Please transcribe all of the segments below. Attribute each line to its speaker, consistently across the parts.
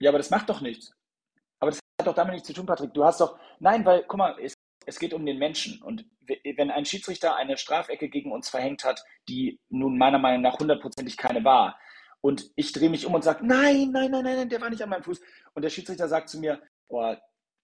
Speaker 1: Ja, aber das macht doch nichts. Aber das hat doch damit nichts zu tun, Patrick. Du hast doch, nein, weil, guck mal, es, es geht um den Menschen. Und wenn ein Schiedsrichter eine Strafecke gegen uns verhängt hat, die nun meiner Meinung nach hundertprozentig keine war, und ich drehe mich um und sage, nein, nein, nein, nein, der war nicht an meinem Fuß. Und der Schiedsrichter sagt zu mir, oh,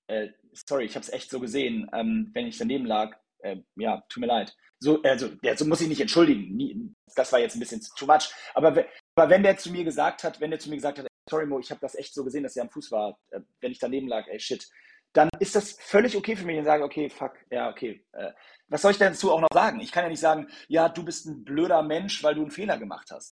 Speaker 1: äh, sorry, ich habe es echt so gesehen, ähm, wenn ich daneben lag, äh, ja, tut mir leid. So, also, der, so muss ich nicht entschuldigen. Das war jetzt ein bisschen too much. Aber, aber wenn der zu mir gesagt hat, wenn der zu mir gesagt hat, sorry Mo, ich habe das echt so gesehen, dass er am Fuß war, äh, wenn ich daneben lag, ey shit, dann ist das völlig okay für mich und sage, okay, fuck, ja, okay. Äh, was soll ich dazu auch noch sagen? Ich kann ja nicht sagen, ja, du bist ein blöder Mensch, weil du einen Fehler gemacht hast.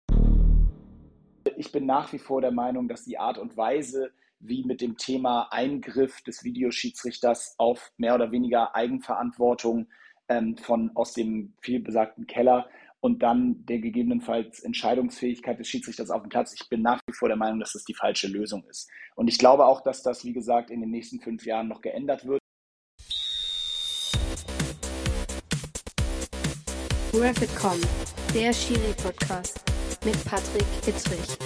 Speaker 1: Ich bin nach wie vor der Meinung, dass die Art und Weise, wie mit dem Thema Eingriff des Videoschiedsrichters auf mehr oder weniger Eigenverantwortung ähm, von aus dem vielbesagten Keller und dann der gegebenenfalls Entscheidungsfähigkeit des Schiedsrichters auf dem Platz. Ich bin nach wie vor der Meinung, dass das die falsche Lösung ist. Und ich glaube auch, dass das, wie gesagt, in den nächsten fünf Jahren noch geändert wird.
Speaker 2: Rapid.com, der Schiri-Podcast mit Patrick Ittrich.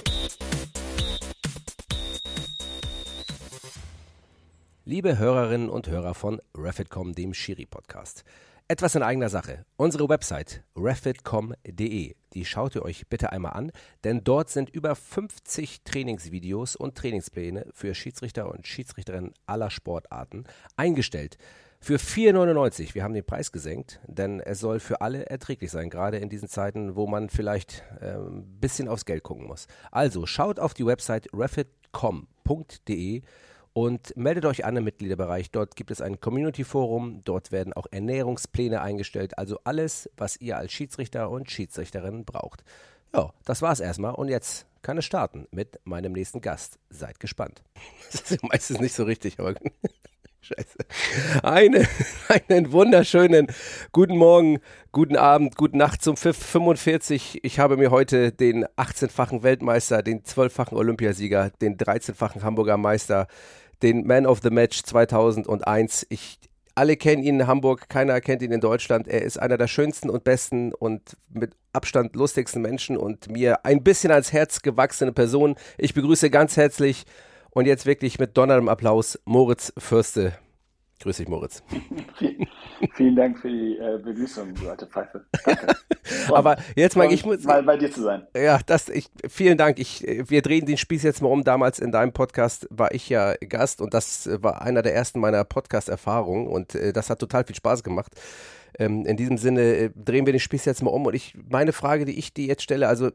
Speaker 3: Liebe Hörerinnen und Hörer von Refitcom, dem Schiri-Podcast. Etwas in eigener Sache. Unsere Website refitcom.de, die schaut ihr euch bitte einmal an, denn dort sind über 50 Trainingsvideos und Trainingspläne für Schiedsrichter und Schiedsrichterinnen aller Sportarten eingestellt. Für 4,99. Wir haben den Preis gesenkt, denn es soll für alle erträglich sein, gerade in diesen Zeiten, wo man vielleicht äh, ein bisschen aufs Geld gucken muss. Also schaut auf die Website refitcom.de und meldet euch an im Mitgliederbereich. Dort gibt es ein Community-Forum, dort werden auch Ernährungspläne eingestellt, also alles, was ihr als Schiedsrichter und Schiedsrichterin braucht. Ja, das war's erstmal und jetzt kann es starten mit meinem nächsten Gast. Seid gespannt. Das ist meistens nicht so richtig, aber Scheiße. Eine, einen wunderschönen guten Morgen, guten Abend, guten Nacht zum Pfiff 45. Ich habe mir heute den 18-fachen Weltmeister, den 12-fachen Olympiasieger, den 13-fachen Hamburger Meister, den Man of the Match 2001. Ich, alle kennen ihn in Hamburg, keiner kennt ihn in Deutschland. Er ist einer der schönsten und besten und mit Abstand lustigsten Menschen und mir ein bisschen ans Herz gewachsene Person. Ich begrüße ganz herzlich und jetzt wirklich mit donnerndem Applaus Moritz Fürste. Grüß dich, Moritz.
Speaker 1: Vielen Dank für die äh, Begrüßung, du alte Pfeife. Danke.
Speaker 3: Aber jetzt mal, ich muss
Speaker 1: mal bei dir zu sein.
Speaker 3: Ja, das, ich, vielen Dank. Ich, wir drehen den Spieß jetzt mal um. Damals in deinem Podcast war ich ja Gast und das war einer der ersten meiner Podcast-Erfahrungen und äh, das hat total viel Spaß gemacht. Ähm, in diesem Sinne äh, drehen wir den Spieß jetzt mal um und ich meine Frage, die ich dir jetzt stelle, also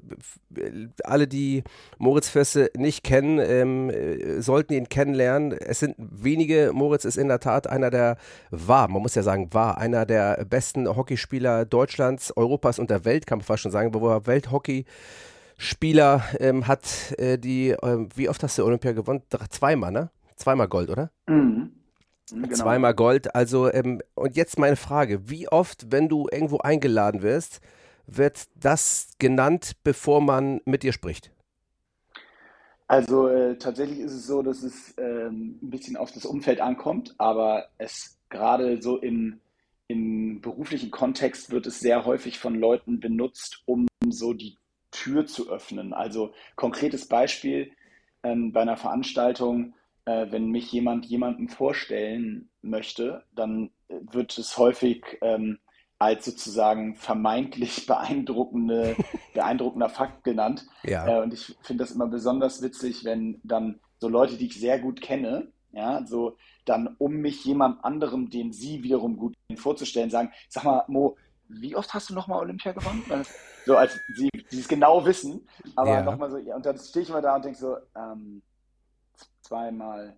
Speaker 3: alle, die Moritz Förste nicht kennen, ähm, äh, sollten ihn kennenlernen. Es sind wenige. Moritz ist in der Tat einer der war, man muss ja sagen, war einer der besten Hockeyspieler Deutschlands, Europas und der Welt, kann man fast schon sagen, wo er Welthockey Spieler ähm, hat äh, die, äh, wie oft hast du Olympia gewonnen? Zweimal, ne? Zweimal Gold, oder? Mhm. Genau. Zweimal Gold. Also, ähm, und jetzt meine Frage: Wie oft, wenn du irgendwo eingeladen wirst, wird das genannt, bevor man mit dir spricht?
Speaker 1: Also, äh, tatsächlich ist es so, dass es ähm, ein bisschen auf das Umfeld ankommt, aber es gerade so im, im beruflichen Kontext wird es sehr häufig von Leuten benutzt, um so die Tür zu öffnen. Also, konkretes Beispiel ähm, bei einer Veranstaltung äh, wenn mich jemand jemandem vorstellen möchte, dann wird es häufig ähm, als sozusagen vermeintlich beeindruckende, beeindruckender Fakt genannt. Ja. Äh, und ich finde das immer besonders witzig, wenn dann so Leute, die ich sehr gut kenne, ja, so dann um mich jemand anderem, den sie wiederum gut vorzustellen, sagen, sag mal, Mo, wie oft hast du nochmal Olympia gewonnen? So als sie, sie es genau wissen, aber ja. nochmal so, ja, und dann stehe ich immer da und denke so, ähm, zweimal.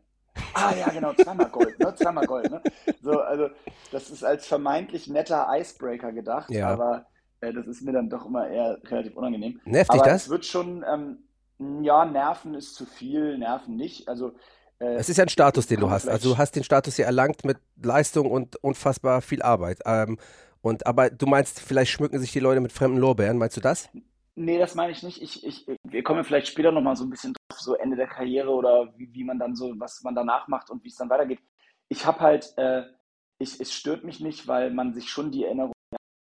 Speaker 1: Ah ja, genau, zweimal Gold, ne? Zweimal Gold, ne? So, also das ist als vermeintlich netter Icebreaker gedacht, ja. aber äh, das ist mir dann doch immer eher relativ unangenehm.
Speaker 3: Nervt
Speaker 1: dich
Speaker 3: das?
Speaker 1: Es wird schon, ähm, ja, Nerven ist zu viel, Nerven nicht. Also
Speaker 3: äh, es ist ja ein Status, den du hast. Also du hast den Status hier erlangt mit Leistung und unfassbar viel Arbeit. Ähm, und aber du meinst, vielleicht schmücken sich die Leute mit fremden Lorbeeren, meinst du das?
Speaker 1: Nee, das meine ich nicht. Ich, ich, wir kommen vielleicht später nochmal so ein bisschen drauf, so Ende der Karriere oder wie, wie man dann so, was man danach macht und wie es dann weitergeht. Ich habe halt, äh, ich, es stört mich nicht, weil man sich schon die Erinnerung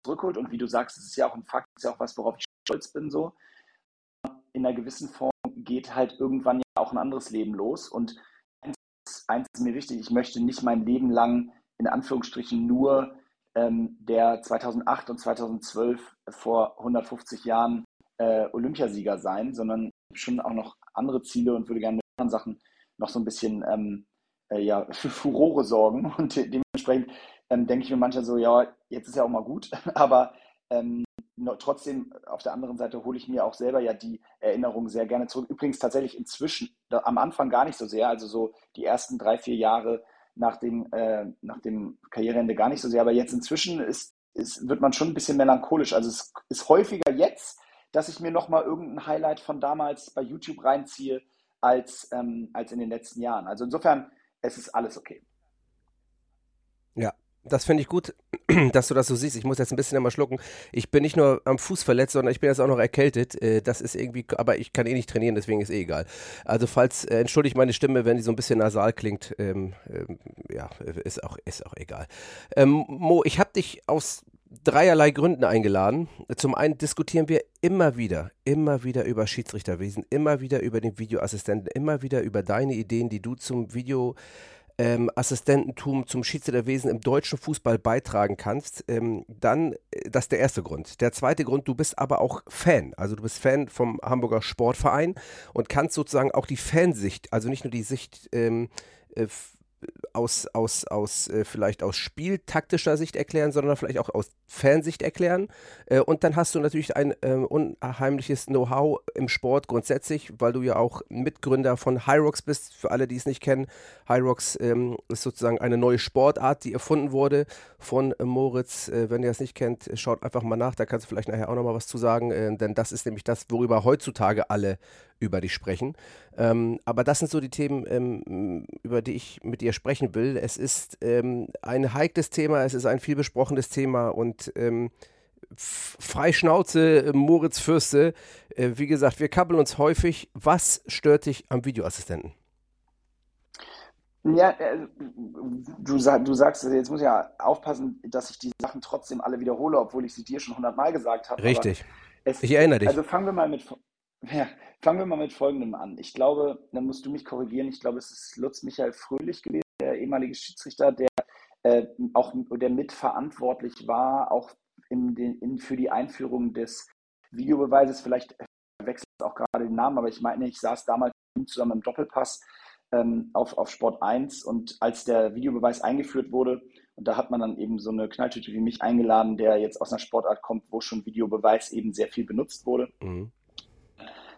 Speaker 1: zurückholt und wie du sagst, es ist ja auch ein Fakt, es ist ja auch was, worauf ich stolz bin, so. In einer gewissen Form geht halt irgendwann ja auch ein anderes Leben los. Und eins, eins ist mir wichtig, ich möchte nicht mein Leben lang in Anführungsstrichen nur ähm, der 2008 und 2012 vor 150 Jahren äh, Olympiasieger sein, sondern schon auch noch andere Ziele und würde gerne mit anderen Sachen noch so ein bisschen ähm, äh, ja, für Furore sorgen. Und dementsprechend ähm, denke ich mir manchmal so, ja, jetzt ist ja auch mal gut, aber ähm, trotzdem auf der anderen Seite hole ich mir auch selber ja die Erinnerungen sehr gerne zurück. Übrigens tatsächlich inzwischen, da, am Anfang gar nicht so sehr, also so die ersten drei, vier Jahre nach dem, äh, nach dem Karriereende gar nicht so sehr, aber jetzt inzwischen ist, ist, wird man schon ein bisschen melancholisch. Also es ist häufiger jetzt, dass ich mir nochmal irgendein Highlight von damals bei YouTube reinziehe, als, ähm, als in den letzten Jahren. Also insofern, es ist alles okay.
Speaker 3: Ja, das finde ich gut, dass du das so siehst. Ich muss jetzt ein bisschen immer schlucken. Ich bin nicht nur am Fuß verletzt, sondern ich bin jetzt auch noch erkältet. Äh, das ist irgendwie, aber ich kann eh nicht trainieren, deswegen ist eh egal. Also falls, äh, entschuldigt meine Stimme, wenn die so ein bisschen nasal klingt. Ähm, ähm, ja, ist auch, ist auch egal. Ähm, Mo, ich habe dich aus dreierlei Gründen eingeladen. Zum einen diskutieren wir immer wieder, immer wieder über Schiedsrichterwesen, immer wieder über den Videoassistenten, immer wieder über deine Ideen, die du zum Video ähm, zum Schiedsrichterwesen im deutschen Fußball beitragen kannst, ähm, dann, äh, das ist der erste Grund. Der zweite Grund, du bist aber auch Fan. Also du bist Fan vom Hamburger Sportverein und kannst sozusagen auch die Fansicht, also nicht nur die Sicht ähm, äh, aus, aus, aus äh, vielleicht aus spieltaktischer Sicht erklären, sondern vielleicht auch aus Fansicht erklären. Äh, und dann hast du natürlich ein äh, unheimliches Know-how im Sport grundsätzlich, weil du ja auch Mitgründer von Hyrox bist. Für alle, die es nicht kennen, Hyrox ähm, ist sozusagen eine neue Sportart, die erfunden wurde von Moritz. Äh, wenn ihr es nicht kennt, schaut einfach mal nach, da kannst du vielleicht nachher auch nochmal was zu sagen, äh, denn das ist nämlich das, worüber heutzutage alle über dich sprechen. Ähm, aber das sind so die Themen, ähm, über die ich mit dir sprechen will. Es ist ähm, ein heikles Thema, es ist ein vielbesprochenes Thema und ähm, Freischnauze, Moritz Fürste, äh, wie gesagt, wir kabbeln uns häufig. Was stört dich am Videoassistenten?
Speaker 1: Ja, äh, du, du sagst, jetzt muss ich ja aufpassen, dass ich die Sachen trotzdem alle wiederhole, obwohl ich sie dir schon hundertmal gesagt habe.
Speaker 3: Richtig. Es, ich erinnere dich.
Speaker 1: Also fangen wir mal mit, ja, fangen wir mal mit Folgendem an. Ich glaube, dann musst du mich korrigieren, ich glaube, es ist Lutz Michael Fröhlich gewesen, der ehemalige Schiedsrichter, der äh, auch der mitverantwortlich war, auch in den, in, für die Einführung des Videobeweises. Vielleicht wechselt auch gerade den Namen, aber ich meine, ich saß damals zusammen im Doppelpass ähm, auf, auf Sport 1 und als der Videobeweis eingeführt wurde, und da hat man dann eben so eine Knalltüte wie mich eingeladen, der jetzt aus einer Sportart kommt, wo schon Videobeweis eben sehr viel benutzt wurde. Mhm.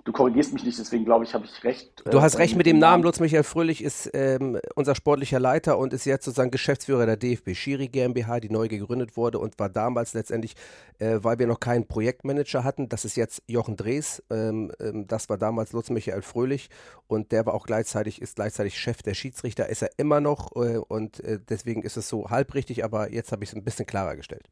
Speaker 1: Du korrigierst mich nicht, deswegen glaube ich, habe ich recht.
Speaker 3: Du äh, hast recht mit dem Namen. Lutz Michael Fröhlich ist ähm, unser sportlicher Leiter und ist jetzt sozusagen Geschäftsführer der DFB Schiri GmbH, die neu gegründet wurde und war damals letztendlich, äh, weil wir noch keinen Projektmanager hatten, das ist jetzt Jochen Drees, ähm, ähm, das war damals Lutz Michael Fröhlich und der war auch gleichzeitig, ist gleichzeitig Chef der Schiedsrichter, ist er immer noch äh, und äh, deswegen ist es so halbrichtig, aber jetzt habe ich es ein bisschen klarer gestellt.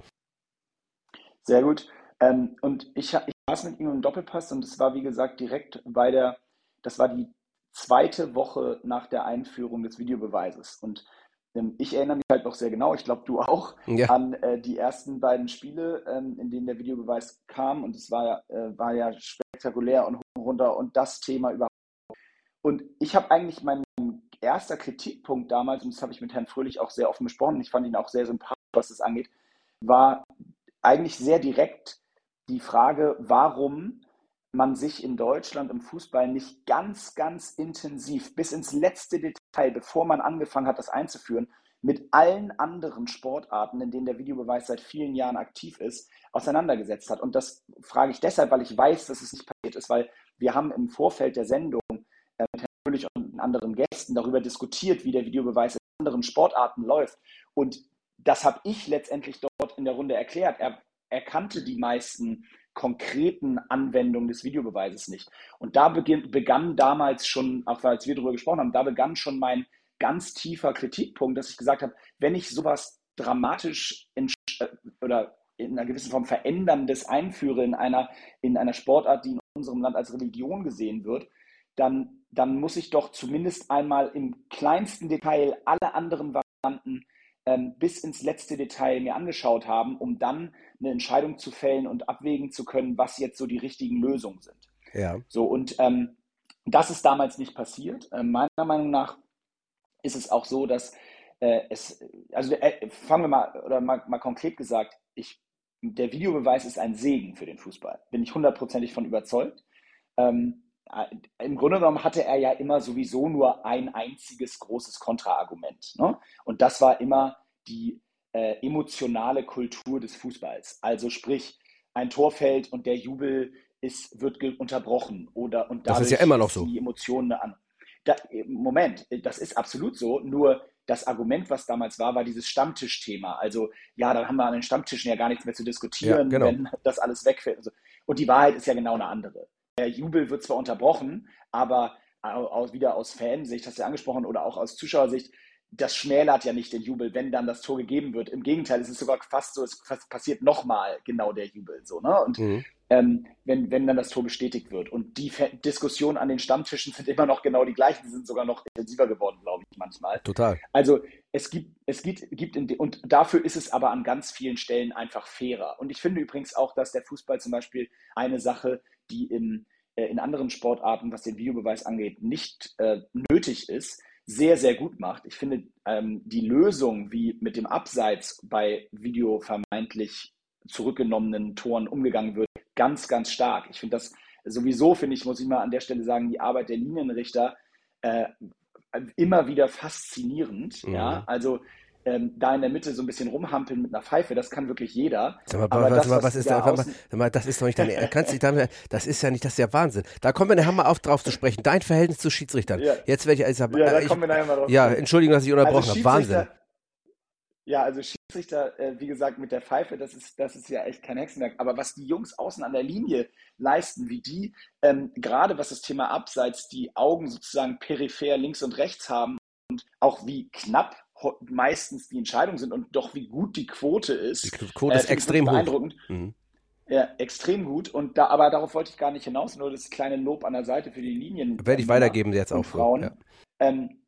Speaker 1: Sehr gut. Ähm, und ich, ich saß mit ihm im Doppelpass und es war, wie gesagt, direkt bei der, das war die zweite Woche nach der Einführung des Videobeweises. Und ähm, ich erinnere mich halt noch sehr genau, ich glaube du auch, ja. an äh, die ersten beiden Spiele, ähm, in denen der Videobeweis kam. Und es war, äh, war ja spektakulär und hoch und runter und das Thema überhaupt. Und ich habe eigentlich mein erster Kritikpunkt damals, und das habe ich mit Herrn Fröhlich auch sehr offen besprochen, ich fand ihn auch sehr sympathisch, was das angeht, war eigentlich sehr direkt die Frage, warum man sich in Deutschland im Fußball nicht ganz, ganz intensiv bis ins letzte Detail, bevor man angefangen hat, das einzuführen, mit allen anderen Sportarten, in denen der Videobeweis seit vielen Jahren aktiv ist, auseinandergesetzt hat. Und das frage ich deshalb, weil ich weiß, dass es nicht passiert ist, weil wir haben im Vorfeld der Sendung äh, mit natürlich und anderen Gästen darüber diskutiert, wie der Videobeweis in anderen Sportarten läuft. Und das habe ich letztendlich dort in der Runde erklärt. Er er kannte die meisten konkreten Anwendungen des Videobeweises nicht. Und da beginn, begann damals schon, auch als wir darüber gesprochen haben, da begann schon mein ganz tiefer Kritikpunkt, dass ich gesagt habe, wenn ich sowas dramatisch in, äh, oder in einer gewissen Form veränderndes einführe in einer, in einer Sportart, die in unserem Land als Religion gesehen wird, dann, dann muss ich doch zumindest einmal im kleinsten Detail alle anderen Varianten ähm, bis ins letzte Detail mir angeschaut haben, um dann eine Entscheidung zu fällen und abwägen zu können, was jetzt so die richtigen Lösungen sind.
Speaker 3: Ja.
Speaker 1: So und ähm, Das ist damals nicht passiert. Äh, meiner Meinung nach ist es auch so, dass äh, es, also äh, fangen wir mal, oder mal, mal konkret gesagt, ich, der Videobeweis ist ein Segen für den Fußball. Bin ich hundertprozentig von überzeugt. Ähm, äh, Im Grunde genommen hatte er ja immer sowieso nur ein einziges großes Kontraargument. Ne? Und das war immer die äh, emotionale Kultur des Fußballs. Also sprich, ein Tor fällt und der Jubel ist, wird unterbrochen oder und
Speaker 3: das ist ja immer noch so.
Speaker 1: die Emotionen an. Da, Moment, das ist absolut so. Nur das Argument, was damals war, war dieses Stammtischthema. Also ja, dann haben wir an den Stammtischen ja gar nichts mehr zu diskutieren, ja, genau. wenn das alles wegfällt. Und, so. und die Wahrheit ist ja genau eine andere. Der Jubel wird zwar unterbrochen, aber aus, wieder aus Fansicht, hast du ja angesprochen, oder auch aus Zuschauersicht, das schmälert ja nicht den Jubel, wenn dann das Tor gegeben wird. Im Gegenteil, es ist sogar fast so, es passiert nochmal genau der Jubel. So, ne? Und mhm ähm, wenn, wenn dann das Tor bestätigt wird. Und die Diskussionen an den Stammtischen sind immer noch genau die gleichen, die sind sogar noch intensiver geworden, glaube ich, manchmal.
Speaker 3: Total.
Speaker 1: Also es gibt, es gibt, gibt und dafür ist es aber an ganz vielen Stellen einfach fairer. Und ich finde übrigens auch, dass der Fußball zum Beispiel eine Sache, die in, äh, in anderen Sportarten, was den Videobeweis angeht, nicht äh, nötig ist, sehr, sehr gut macht. Ich finde ähm, die Lösung, wie mit dem Abseits bei Video vermeintlich zurückgenommenen Toren umgegangen wird, ganz, ganz stark. Ich finde das sowieso, finde ich, muss ich mal an der Stelle sagen, die Arbeit der Linienrichter äh, immer wieder faszinierend. Mhm. Ja, also ähm, da in der Mitte so ein bisschen rumhampeln mit einer Pfeife, das kann wirklich jeder.
Speaker 3: Sag mal, aber was, das, was, ist da, außen... mal, das ist doch nicht deine, kannst dich damit, das ist ja nicht, das ist ja Wahnsinn. Da kommen wir nachher mal auf drauf zu sprechen. Dein Verhältnis zu Schiedsrichtern. Ja. Jetzt werde ich, also, ja, da ich, kommen wir nachher mal drauf. Ja, Entschuldigung, dass ich unterbrochen also habe. Wahnsinn.
Speaker 1: Ja, also Schiedsrichter, äh, wie gesagt, mit der Pfeife, das ist, das ist ja echt kein Hexenwerk. Aber was die Jungs außen an der Linie leisten, wie die, ähm, gerade was das Thema Abseits, die Augen sozusagen peripher links und rechts haben und auch wie knapp meistens die Entscheidungen sind und doch wie gut die Quote ist. Die
Speaker 3: Quote äh, ist extrem beeindruckend. Mhm.
Speaker 1: Ja, extrem gut. Und da, aber darauf wollte ich gar nicht hinaus, nur das kleine Lob an der Seite für die Linien.
Speaker 3: Werde ich weitergeben jetzt auch.
Speaker 1: Frauen. Ja. Ähm,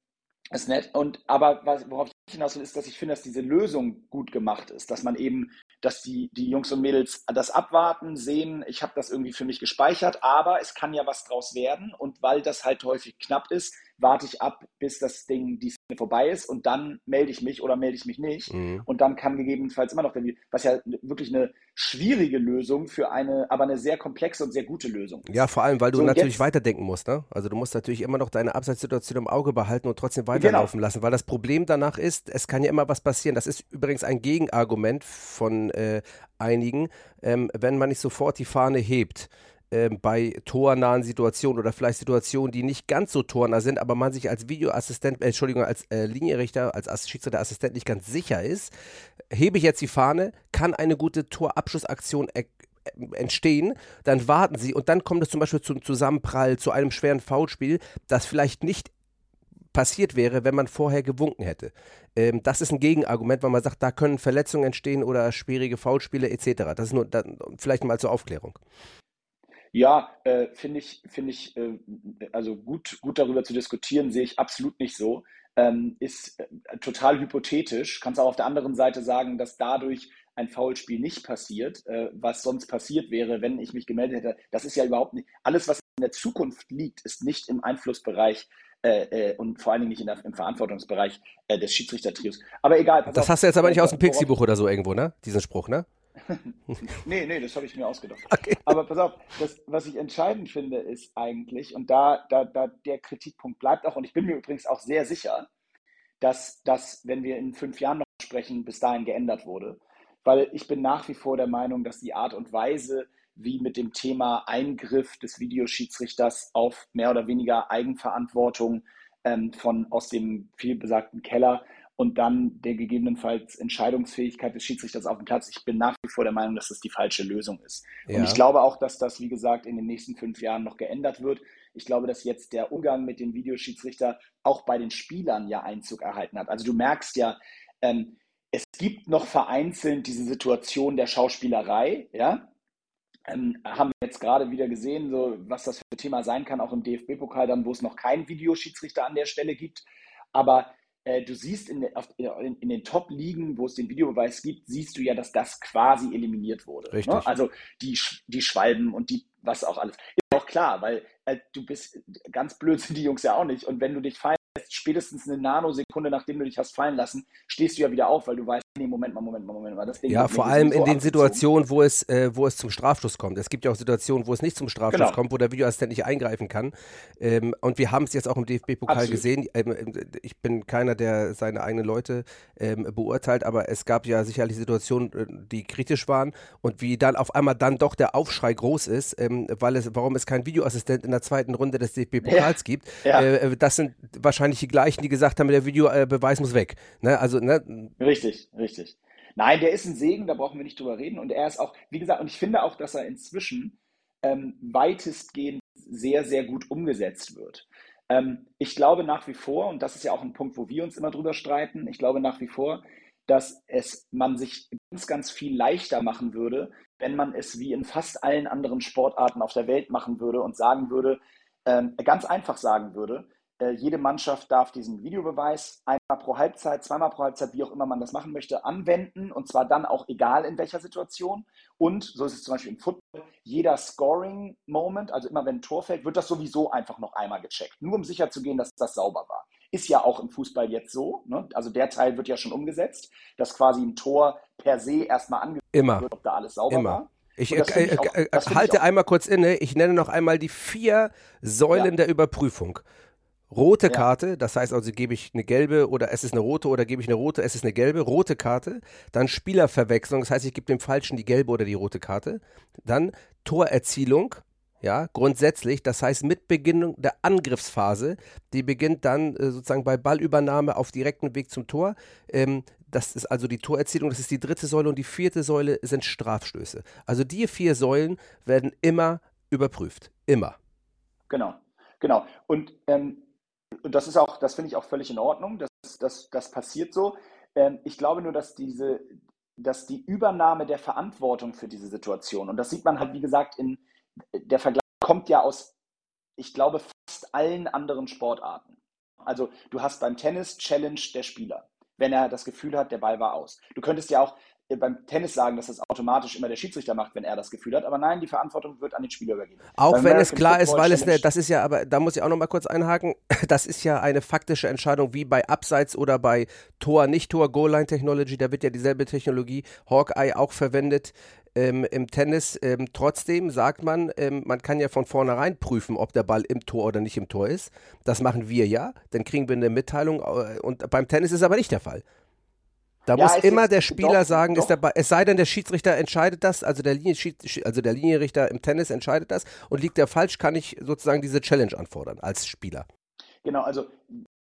Speaker 1: ist nett. Und aber was, worauf ich hinaus will, ist, dass ich finde, dass diese Lösung gut gemacht ist, dass man eben, dass die, die Jungs und Mädels das abwarten, sehen, ich habe das irgendwie für mich gespeichert, aber es kann ja was draus werden. Und weil das halt häufig knapp ist, warte ich ab, bis das Ding, die Szene vorbei ist und dann melde ich mich oder melde ich mich nicht. Mhm. Und dann kann gegebenenfalls immer noch der, was ja wirklich eine schwierige Lösung für eine, aber eine sehr komplexe und sehr gute Lösung
Speaker 3: ist. Ja, vor allem, weil du so, natürlich jetzt, weiterdenken musst, ne? Also du musst natürlich immer noch deine Abseitssituation im Auge behalten und trotzdem weiterlaufen genau. lassen, weil das Problem danach ist, es kann ja immer was passieren. Das ist übrigens ein Gegenargument von äh, einigen, ähm, wenn man nicht sofort die Fahne hebt ähm, bei tornahen Situationen oder vielleicht Situationen, die nicht ganz so tornah sind, aber man sich als Videoassistent, äh, Entschuldigung, als äh, Linienrichter, als Schiedsrichterassistent nicht ganz sicher ist, hebe ich jetzt die Fahne, kann eine gute Torabschussaktion äh, entstehen, dann warten sie und dann kommt es zum Beispiel zum Zusammenprall, zu einem schweren Foulspiel, das vielleicht nicht passiert wäre, wenn man vorher gewunken hätte. Ähm, das ist ein Gegenargument, weil man sagt, da können Verletzungen entstehen oder schwierige Foulspiele etc. Das ist nur da, vielleicht mal zur Aufklärung.
Speaker 1: Ja, äh, finde ich, finde ich, äh, also gut, gut darüber zu diskutieren, sehe ich absolut nicht so. Ähm, ist äh, total hypothetisch. Kannst auch auf der anderen Seite sagen, dass dadurch ein Foulspiel nicht passiert, äh, was sonst passiert wäre, wenn ich mich gemeldet hätte. Das ist ja überhaupt nicht. Alles, was in der Zukunft liegt, ist nicht im Einflussbereich äh, äh, und vor allen Dingen nicht der, im Verantwortungsbereich äh, des Schiedsrichtertrios. Aber egal.
Speaker 3: Das auf, hast du jetzt aber nicht aus dem Pixie-Buch oder so irgendwo, ne? Diesen Spruch, ne?
Speaker 1: nee, nee, das habe ich mir ausgedacht. Okay. Aber pass auf, das, was ich entscheidend finde, ist eigentlich, und da, da, da der Kritikpunkt bleibt auch, und ich bin mir übrigens auch sehr sicher, dass das, wenn wir in fünf Jahren noch sprechen, bis dahin geändert wurde. Weil ich bin nach wie vor der Meinung, dass die Art und Weise, wie mit dem Thema Eingriff des Videoschiedsrichters auf mehr oder weniger Eigenverantwortung ähm, von aus dem vielbesagten Keller und dann der gegebenenfalls Entscheidungsfähigkeit des Schiedsrichters auf dem Platz. Ich bin nach wie vor der Meinung, dass das die falsche Lösung ist. Ja. Und ich glaube auch, dass das, wie gesagt, in den nächsten fünf Jahren noch geändert wird. Ich glaube, dass jetzt der Umgang mit dem Videoschiedsrichter auch bei den Spielern ja Einzug erhalten hat. Also du merkst ja, ähm, es gibt noch vereinzelt diese Situation der Schauspielerei, ja, ähm, haben wir jetzt gerade wieder gesehen, so was das für ein Thema sein kann, auch im DFB-Pokal dann, wo es noch keinen Videoschiedsrichter an der Stelle gibt. Aber äh, du siehst in, in, in den Top-Ligen, wo es den Videobeweis gibt, siehst du ja, dass das quasi eliminiert wurde. Ne?
Speaker 3: Richtig.
Speaker 1: Ne? Also die, die Schwalben und die, was auch alles. Ist auch klar, weil äh, du bist ganz blöd sind die Jungs ja auch nicht. Und wenn du dich fallen lässt, spätestens eine Nanosekunde, nachdem du dich hast fallen lassen, stehst du ja wieder auf, weil du weißt, nee, Moment mal, Moment mal, Moment mal. Das
Speaker 3: Ding ja, vor allem in den Situationen, wo es, äh, wo es zum Strafschluss kommt. Es gibt ja auch Situationen, wo es nicht zum Strafschluss genau. kommt, wo der Videoassistent nicht eingreifen kann. Ähm, und wir haben es jetzt auch im DFB-Pokal gesehen. Ähm, ähm, ich bin keiner, der seine eigenen Leute ähm, beurteilt, aber es gab ja sicherlich Situationen, äh, die kritisch waren und wie dann auf einmal dann doch der Aufschrei groß ist, ähm, weil es, warum es keinen Videoassistent in der zweiten Runde des DFB-Pokals ja. gibt. Ja. Äh, das sind wahrscheinlich die gleichen, die gesagt haben, der Videobeweis muss weg. Ne? Also,
Speaker 1: ne? Richtig, richtig. Nein, der ist ein Segen, da brauchen wir nicht drüber reden. Und er ist auch, wie gesagt, und ich finde auch, dass er inzwischen ähm, weitestgehend sehr, sehr gut umgesetzt wird. Ähm, ich glaube nach wie vor, und das ist ja auch ein Punkt, wo wir uns immer drüber streiten, ich glaube nach wie vor, dass es man sich ganz, ganz viel leichter machen würde, wenn man es wie in fast allen anderen Sportarten auf der Welt machen würde und sagen würde, ähm, ganz einfach sagen würde, äh, jede Mannschaft darf diesen Videobeweis einmal pro Halbzeit, zweimal pro Halbzeit, wie auch immer man das machen möchte, anwenden. Und zwar dann auch egal in welcher Situation. Und so ist es zum Beispiel im Football, jeder Scoring-Moment, also immer wenn ein Tor fällt, wird das sowieso einfach noch einmal gecheckt. Nur um sicher zu gehen, dass das sauber war. Ist ja auch im Fußball jetzt so. Ne? Also der Teil wird ja schon umgesetzt, dass quasi ein Tor per se erstmal angeschaut wird, ob da alles sauber
Speaker 3: immer.
Speaker 1: war.
Speaker 3: Ich, äh, ich, auch, äh, halte einmal kurz inne. Ich nenne noch einmal die vier Säulen ja. der Überprüfung. Rote Karte, ja. das heißt also, gebe ich eine gelbe oder es ist eine rote oder gebe ich eine rote, es ist eine gelbe, rote Karte. Dann Spielerverwechslung, das heißt, ich gebe dem Falschen die gelbe oder die rote Karte. Dann Torerzielung, ja, grundsätzlich, das heißt mit Beginn der Angriffsphase, die beginnt dann äh, sozusagen bei Ballübernahme auf direktem Weg zum Tor. Ähm, das ist also die Torerzielung, das ist die dritte Säule und die vierte Säule sind Strafstöße. Also die vier Säulen werden immer überprüft. Immer.
Speaker 1: Genau, genau. Und ähm, und das ist auch, das finde ich auch völlig in Ordnung. Das, das, das passiert so. Ähm, ich glaube nur, dass diese, dass die Übernahme der Verantwortung für diese Situation, und das sieht man halt, wie gesagt, in der Vergleich kommt ja aus, ich glaube, fast allen anderen Sportarten. Also du hast beim Tennis Challenge der Spieler, wenn er das Gefühl hat, der Ball war aus. Du könntest ja auch beim Tennis sagen, dass das automatisch immer der Schiedsrichter macht, wenn er das Gefühl hat. Aber nein, die Verantwortung wird an den Spieler übergeben.
Speaker 3: Auch Beim wenn American es klar Football ist, weil es eine, das ist ja, aber da muss ich auch noch mal kurz einhaken, das ist ja eine faktische Entscheidung wie bei Abseits oder bei Tor, nicht Tor, Goal-Line-Technology, da wird ja dieselbe Technologie, Hawkeye auch verwendet. Ähm, Im Tennis ähm, trotzdem sagt man, ähm, man kann ja von vornherein prüfen, ob der Ball im Tor oder nicht im Tor ist. Das machen wir ja. Dann kriegen wir eine Mitteilung. Äh, und beim Tennis ist aber nicht der Fall. Da ja, muss immer der Spieler doch, sagen, doch. ist dabei, es sei denn, der Schiedsrichter entscheidet das, also der, also der Linienrichter im Tennis entscheidet das und liegt der falsch, kann ich sozusagen diese Challenge anfordern als Spieler.
Speaker 1: Genau, also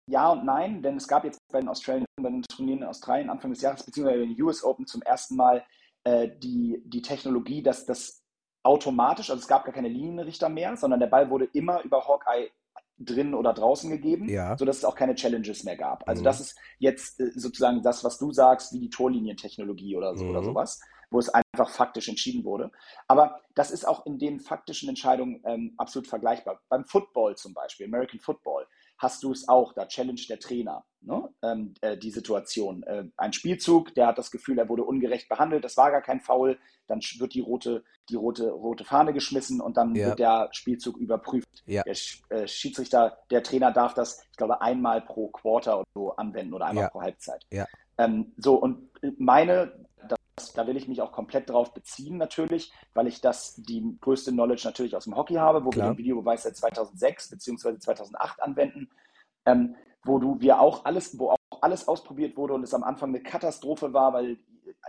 Speaker 1: ja und nein, denn es gab jetzt bei den Australien, bei den Turnieren in Australien Anfang des Jahres, beziehungsweise bei den US Open zum ersten Mal äh, die, die Technologie, dass das automatisch, also es gab gar keine Linienrichter mehr, sondern der Ball wurde immer über Hawkeye drin oder draußen gegeben, ja. sodass es auch keine Challenges mehr gab. Also mhm. das ist jetzt äh, sozusagen das, was du sagst, wie die Torlinientechnologie oder, so, mhm. oder sowas, wo es einfach faktisch entschieden wurde. Aber das ist auch in den faktischen Entscheidungen ähm, absolut vergleichbar. Beim Football zum Beispiel, American Football, hast du es auch, da challenge der Trainer ne? ähm, äh, die Situation. Äh, ein Spielzug, der hat das Gefühl, er wurde ungerecht behandelt, das war gar kein Foul, dann wird die rote, die rote, rote Fahne geschmissen und dann ja. wird der Spielzug überprüft. Ja. Der äh, Schiedsrichter, der Trainer darf das, ich glaube, einmal pro Quarter oder so anwenden oder einmal ja. pro Halbzeit. Ähm, so, und meine, da will ich mich auch komplett drauf beziehen natürlich, weil ich das die größte Knowledge natürlich aus dem Hockey habe, wo Klar. wir den Videobeweis seit 2006 bzw. 2008 anwenden, ähm, wo du wir auch alles, wo auch alles ausprobiert wurde und es am Anfang eine Katastrophe war, weil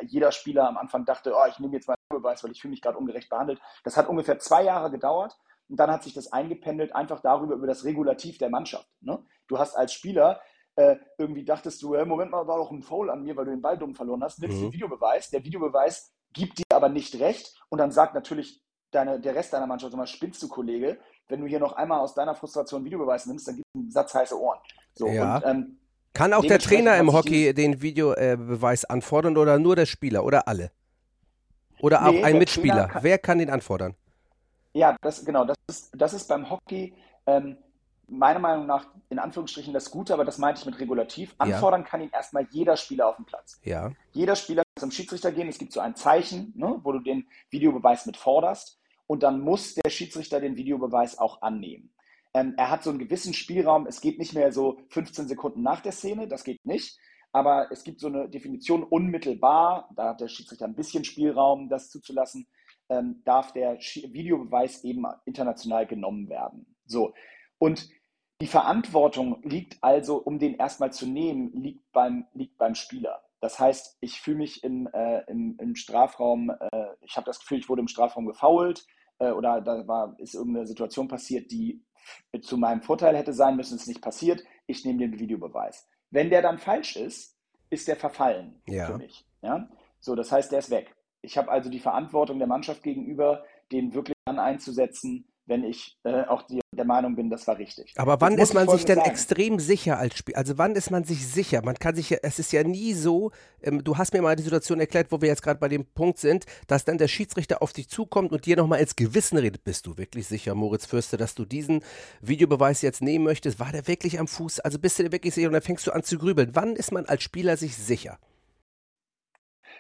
Speaker 1: jeder Spieler am Anfang dachte, oh, ich nehme jetzt mal einen Beweis, weil ich fühle mich gerade ungerecht behandelt. Das hat ungefähr zwei Jahre gedauert und dann hat sich das eingependelt, einfach darüber, über das Regulativ der Mannschaft. Ne? Du hast als Spieler äh, irgendwie dachtest du, hey, Moment mal, war doch ein Foul an mir, weil du den Ball dumm verloren hast, nimmst mhm. den Videobeweis, der Videobeweis gibt dir aber nicht recht und dann sagt natürlich deine, der Rest deiner Mannschaft, mal spinnst du, Kollege, wenn du hier noch einmal aus deiner Frustration Videobeweis nimmst, dann gibt es einen Satz heiße Ohren. So,
Speaker 3: ja. und, ähm, Kann auch der Trainer im Hockey den Videobeweis anfordern oder nur der Spieler oder alle? Oder nee, auch ein Mitspieler? Kann, Wer kann den anfordern?
Speaker 1: Ja, das, genau, das ist, das ist beim Hockey ähm, meiner Meinung nach in Anführungsstrichen das Gute, aber das meinte ich mit regulativ. Anfordern ja. kann ihn erstmal jeder Spieler auf dem Platz.
Speaker 3: Ja.
Speaker 1: Jeder Spieler kann zum Schiedsrichter gehen. Es gibt so ein Zeichen, ne, wo du den Videobeweis mit forderst. und dann muss der Schiedsrichter den Videobeweis auch annehmen. Ähm, er hat so einen gewissen Spielraum. Es geht nicht mehr so 15 Sekunden nach der Szene, das geht nicht. Aber es gibt so eine Definition unmittelbar, da hat der Schiedsrichter ein bisschen Spielraum, das zuzulassen, ähm, darf der Videobeweis eben international genommen werden. So. Und die Verantwortung liegt also, um den erstmal zu nehmen, liegt beim, liegt beim Spieler. Das heißt, ich fühle mich im, äh, im, im, Strafraum, äh, ich habe das Gefühl, ich wurde im Strafraum gefault äh, oder da war, ist irgendeine Situation passiert, die zu meinem Vorteil hätte sein müssen, ist nicht passiert. Ich nehme den Videobeweis. Wenn der dann falsch ist, ist der verfallen ja. für mich. Ja? So, das heißt, der ist weg. Ich habe also die Verantwortung der Mannschaft gegenüber, den wirklich dann einzusetzen, wenn ich äh, auch die, der Meinung bin, das war richtig.
Speaker 3: Aber wann ist man sich denn sagen. extrem sicher als Spieler? Also wann ist man sich sicher? Man kann sich ja, es ist ja nie so, ähm, du hast mir mal die Situation erklärt, wo wir jetzt gerade bei dem Punkt sind, dass dann der Schiedsrichter auf dich zukommt und dir nochmal ins Gewissen redet. Bist du wirklich sicher, Moritz Fürste, dass du diesen Videobeweis jetzt nehmen möchtest? War der wirklich am Fuß? Also bist du dir wirklich sicher und dann fängst du an zu grübeln. Wann ist man als Spieler sich sicher?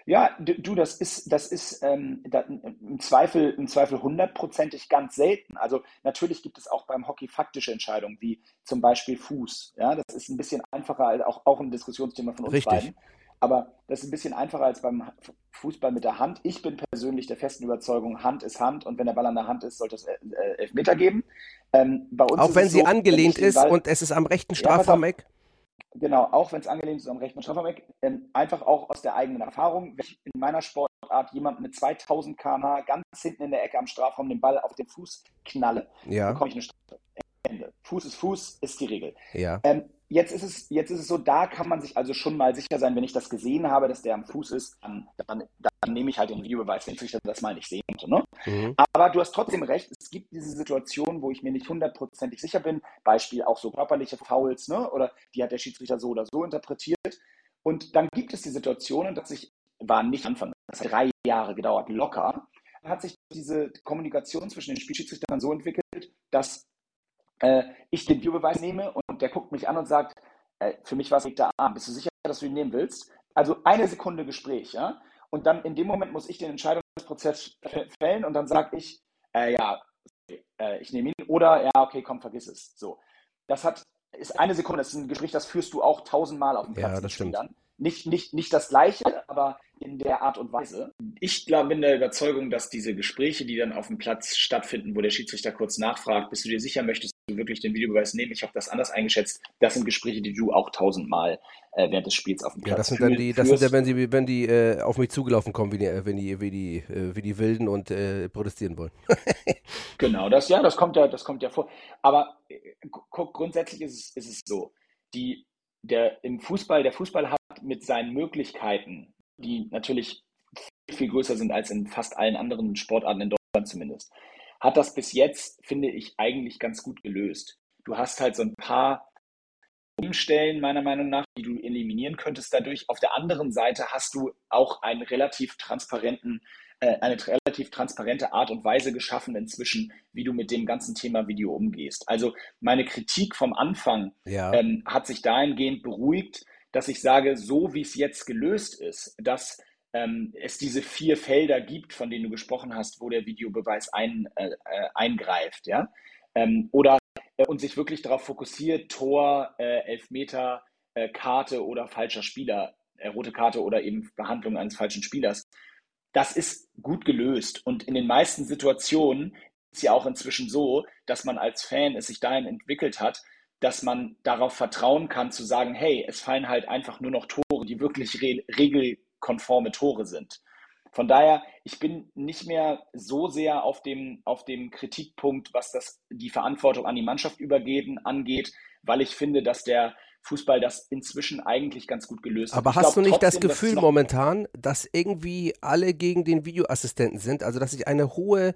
Speaker 1: Ja, du, das ist, das ist ähm, da, im Zweifel, im Zweifel hundertprozentig ganz selten. Also natürlich gibt es auch beim Hockey faktische Entscheidungen, wie zum Beispiel Fuß. Ja, das ist ein bisschen einfacher, als auch, auch ein Diskussionsthema von uns Richtig. beiden. Aber das ist ein bisschen einfacher als beim Fußball mit der Hand. Ich bin persönlich der festen Überzeugung, Hand ist Hand und wenn der Ball an der Hand ist, sollte es äh, äh Elfmeter geben.
Speaker 3: Ähm, auch wenn sie so, angelehnt ist Ball, und es ist am rechten Strafraum-Eck. Ja,
Speaker 1: Genau, auch wenn es angelehnt ist am rechten Strafraumweg, ähm, einfach auch aus der eigenen Erfahrung. Wenn ich in meiner Sportart jemand mit 2000 km/h ganz hinten in der Ecke am Strafraum den Ball auf den Fuß knalle, ja. bekomme ich eine Strafe. Ende. Fuß ist Fuß, ist die Regel.
Speaker 3: Ja.
Speaker 1: Ähm, jetzt, ist es, jetzt ist es so, da kann man sich also schon mal sicher sein, wenn ich das gesehen habe, dass der am Fuß ist, dann, dann, dann nehme ich halt den Videobeweis, wenn ich das mal nicht sehen konnte. Ne? Mhm. Aber du hast trotzdem recht, es gibt diese Situation, wo ich mir nicht hundertprozentig sicher bin. Beispiel auch so körperliche Fouls, ne? oder die hat der Schiedsrichter so oder so interpretiert. Und dann gibt es die Situationen, dass ich, war nicht Anfang, das hat drei Jahre gedauert, locker, hat sich diese Kommunikation zwischen den Spielschiedsrichtern so entwickelt, dass äh, ich den Videobeweis nehme und der guckt mich an und sagt, äh, für mich war es der Arm, bist du sicher, dass du ihn nehmen willst? Also eine Sekunde Gespräch, ja? Und dann in dem Moment muss ich den Entscheidungsprozess fällen und dann sage ich, äh, ja, äh, ich nehme ihn oder ja, okay, komm, vergiss es. So. Das hat, ist eine Sekunde, das ist ein Gespräch, das führst du auch tausendmal auf dem Platz.
Speaker 3: Ja, das stimmt. Dann.
Speaker 1: Nicht, nicht, nicht das Gleiche, aber in der Art und Weise. Ich glaube, bin der Überzeugung, dass diese Gespräche, die dann auf dem Platz stattfinden, wo der Schiedsrichter kurz nachfragt, bist du dir sicher, möchtest du wirklich den Videobeweis nehmen? Ich habe das anders eingeschätzt. Das sind Gespräche, die du auch tausendmal äh, während des Spiels auf dem Platz
Speaker 3: Ja, das sind dann die, das sind ja, wenn sie, wenn die äh, auf mich zugelaufen kommen, wie die, äh, wenn die, wie die, äh, wie die Wilden und äh, protestieren wollen.
Speaker 1: genau, das ja, das kommt ja, das kommt ja vor. Aber äh, guck, grundsätzlich ist es, ist es so, die, der im Fußball, der Fußball hat mit seinen Möglichkeiten, die natürlich viel, viel größer sind als in fast allen anderen Sportarten in Deutschland zumindest, hat das bis jetzt, finde ich, eigentlich ganz gut gelöst. Du hast halt so ein paar Umstellen, meiner Meinung nach, die du eliminieren könntest dadurch. Auf der anderen Seite hast du auch einen relativ transparenten, äh, eine relativ transparente Art und Weise geschaffen inzwischen, wie du mit dem ganzen Thema Video umgehst. Also meine Kritik vom Anfang ja. ähm, hat sich dahingehend beruhigt, dass ich sage, so wie es jetzt gelöst ist, dass ähm, es diese vier Felder gibt, von denen du gesprochen hast, wo der Videobeweis ein, äh, äh eingreift, ja, ähm, oder äh, und sich wirklich darauf fokussiert, Tor, äh, Elfmeter, äh, Karte oder falscher Spieler, äh, rote Karte oder eben Behandlung eines falschen Spielers. Das ist gut gelöst und in den meisten Situationen ist ja auch inzwischen so, dass man als Fan es sich dahin entwickelt hat, dass man darauf vertrauen kann, zu sagen, hey, es fallen halt einfach nur noch Tore, die wirklich re regelkonforme Tore sind. Von daher, ich bin nicht mehr so sehr auf dem, auf dem Kritikpunkt, was das, die Verantwortung an die Mannschaft übergeben angeht, weil ich finde, dass der Fußball das inzwischen eigentlich ganz gut gelöst
Speaker 3: hat. Aber ich hast du nicht trotzdem, das Gefühl momentan, dass irgendwie alle gegen den Videoassistenten sind? Also, dass sich eine hohe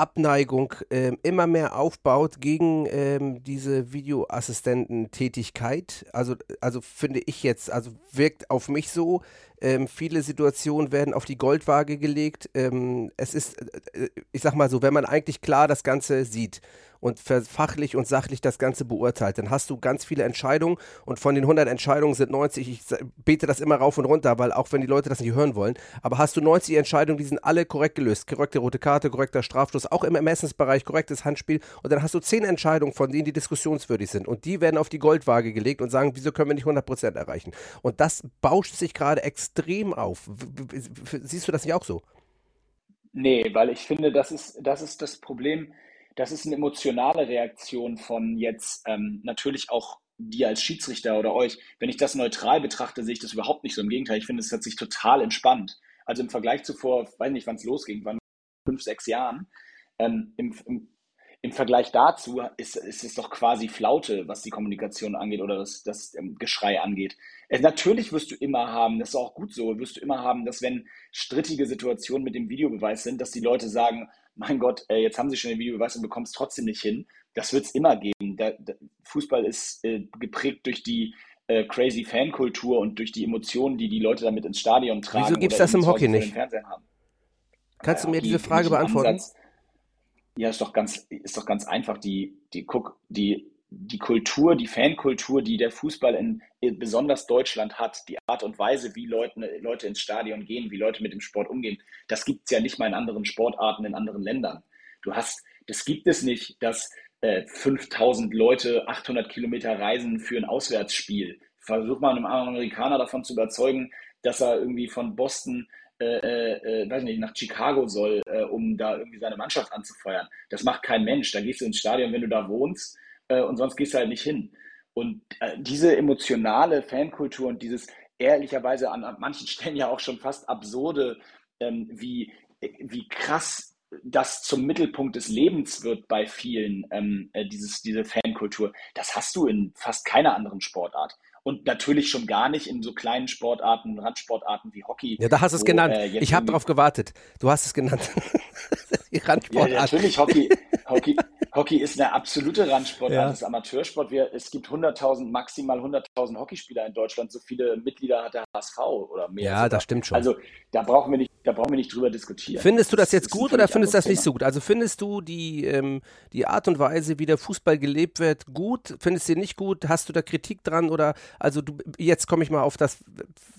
Speaker 3: Abneigung ähm, immer mehr aufbaut gegen ähm, diese Videoassistententätigkeit. Also, also finde ich jetzt, also wirkt auf mich so, ähm, viele Situationen werden auf die Goldwaage gelegt. Ähm, es ist, äh, ich sag mal so, wenn man eigentlich klar das Ganze sieht und fachlich und sachlich das Ganze beurteilt, dann hast du ganz viele Entscheidungen und von den 100 Entscheidungen sind 90, ich bete das immer rauf und runter, weil auch wenn die Leute das nicht hören wollen, aber hast du 90 Entscheidungen, die sind alle korrekt gelöst. Korrekte rote Karte, korrekter Strafstoß, auch im Ermessensbereich, korrektes Handspiel und dann hast du 10 Entscheidungen, von denen die diskussionswürdig sind und die werden auf die Goldwaage gelegt und sagen, wieso können wir nicht 100% erreichen? Und das bauscht sich gerade extrem auf. Siehst du das nicht auch so?
Speaker 1: Nee, weil ich finde, das ist, das ist das Problem. Das ist eine emotionale Reaktion von jetzt ähm, natürlich auch dir als Schiedsrichter oder euch. Wenn ich das neutral betrachte, sehe ich das überhaupt nicht so. Im Gegenteil, ich finde, es hat sich total entspannt. Also im Vergleich zu vor, weiß nicht, wann es losging, wann fünf, sechs Jahren, ähm, im, im, im Vergleich dazu ist, ist es doch quasi Flaute, was die Kommunikation angeht oder das, das ähm, Geschrei angeht. Äh, natürlich wirst du immer haben, das ist auch gut so, wirst du immer haben, dass wenn strittige Situationen mit dem Videobeweis sind, dass die Leute sagen, mein Gott, äh, jetzt haben sie schon den Videobeweis und bekommen es trotzdem nicht hin. Das wird es immer geben. Der, der Fußball ist äh, geprägt durch die äh, crazy Fankultur und durch die Emotionen, die die Leute damit ins Stadion tragen.
Speaker 3: Wieso gibt es das im Hockey nicht? Kannst du mir diese Frage beantworten? Ansatz,
Speaker 1: ja, ist doch ganz, ist doch ganz einfach. Die, die, guck, die, die Kultur, die Fankultur, die der Fußball in, besonders Deutschland hat, die Art und Weise, wie Leute, Leute ins Stadion gehen, wie Leute mit dem Sport umgehen, das gibt es ja nicht mal in anderen Sportarten, in anderen Ländern. Du hast, das gibt es nicht, dass äh, 5000 Leute 800 Kilometer reisen für ein Auswärtsspiel. Versuch mal einem Amerikaner davon zu überzeugen, dass er irgendwie von Boston äh, äh, äh, weiß nicht, nach Chicago soll, äh, um da irgendwie seine Mannschaft anzufeuern. Das macht kein Mensch. Da gehst du ins Stadion, wenn du da wohnst äh, und sonst gehst du halt nicht hin. Und äh, diese emotionale Fankultur und dieses ehrlicherweise an, an, manchen Stellen ja auch schon fast absurde, ähm, wie, wie krass das zum Mittelpunkt des Lebens wird bei vielen, ähm, dieses, diese Fankultur, das hast du in fast keiner anderen Sportart und natürlich schon gar nicht in so kleinen Sportarten, Randsportarten wie Hockey.
Speaker 3: Ja, da hast du es genannt. Äh, ich habe darauf gewartet. Du hast es genannt.
Speaker 1: Die Randsportart. Ja, natürlich Hockey. Hockey, Hockey ist eine absolute Randsportart, ja. das ist Amateursport. Wir, es gibt 100.000, maximal 100.000 Hockeyspieler in Deutschland. So viele Mitglieder hat der HSV oder mehr.
Speaker 3: Ja, sogar. das stimmt schon.
Speaker 1: Also da brauchen wir nicht, da brauchen wir nicht drüber diskutieren.
Speaker 3: Findest du das jetzt das gut oder findest du das nicht so gut? Also findest du die, ähm, die Art und Weise, wie der Fußball gelebt wird, gut? Findest du nicht gut? Hast du da Kritik dran? Oder also du, jetzt komme ich mal auf das,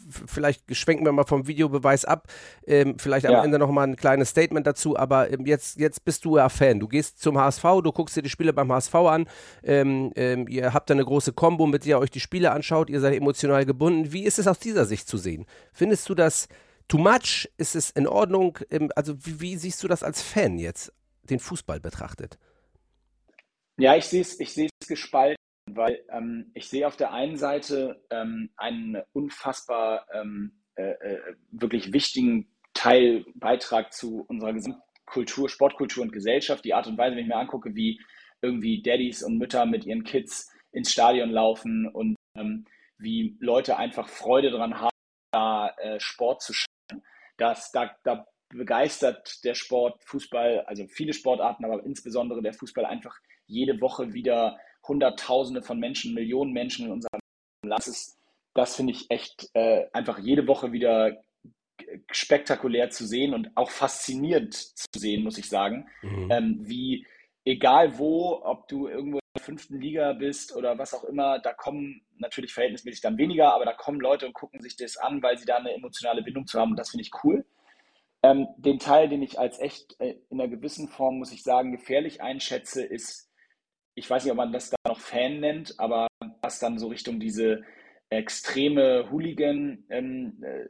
Speaker 3: vielleicht schwenken wir mal vom Videobeweis ab, ähm, vielleicht am ja. Ende noch mal ein kleines Statement dazu, aber ähm, jetzt, jetzt bist du ja Fan. Du gehst zum HSV, du guckst dir die Spiele beim HSV an, ähm, ähm, ihr habt da eine große Combo, mit der ihr euch die Spiele anschaut, ihr seid emotional gebunden. Wie ist es aus dieser Sicht zu sehen? Findest du das too much? Ist es in Ordnung? Ähm, also wie, wie siehst du das als Fan jetzt, den Fußball betrachtet?
Speaker 1: Ja, ich sehe es ich gespalten, weil ähm, ich sehe auf der einen Seite ähm, einen unfassbar ähm, äh, äh, wirklich wichtigen Teil, Beitrag zu unserer Gesamtkultur, Sportkultur und Gesellschaft. Die Art und Weise, wenn ich mir angucke, wie irgendwie Daddys und Mütter mit ihren Kids ins Stadion laufen und ähm, wie Leute einfach Freude daran haben, da äh, Sport zu schauen. Das, da, da begeistert der Sport, Fußball, also viele Sportarten, aber insbesondere der Fußball einfach jede Woche wieder Hunderttausende von Menschen, Millionen Menschen in unserem Land. Das, das finde ich echt äh, einfach jede Woche wieder spektakulär zu sehen und auch faszinierend zu sehen, muss ich sagen, mhm. ähm, wie egal wo, ob du irgendwo in der fünften Liga bist oder was auch immer, da kommen natürlich verhältnismäßig dann weniger, aber da kommen Leute und gucken sich das an, weil sie da eine emotionale Bindung zu haben und das finde ich cool. Ähm, den Teil, den ich als echt äh, in einer gewissen Form, muss ich sagen, gefährlich einschätze, ist, ich weiß nicht, ob man das da noch Fan nennt, aber was dann so Richtung diese extreme Hooligan ähm, äh,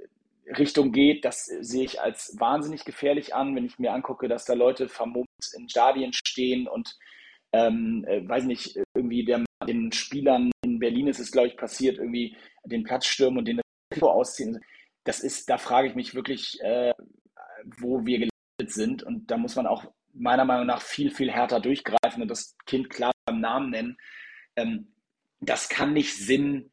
Speaker 1: Richtung geht, das sehe ich als wahnsinnig gefährlich an, wenn ich mir angucke, dass da Leute vermummt in Stadien stehen und ähm, äh, weiß nicht, irgendwie der, den Spielern in Berlin ist es, glaube ich, passiert, irgendwie den Platz stürmen und den Trikot ausziehen. Das ist, da frage ich mich wirklich, äh, wo wir gelandet sind. Und da muss man auch meiner Meinung nach viel, viel härter durchgreifen und das Kind klar beim Namen nennen. Ähm, das kann nicht Sinn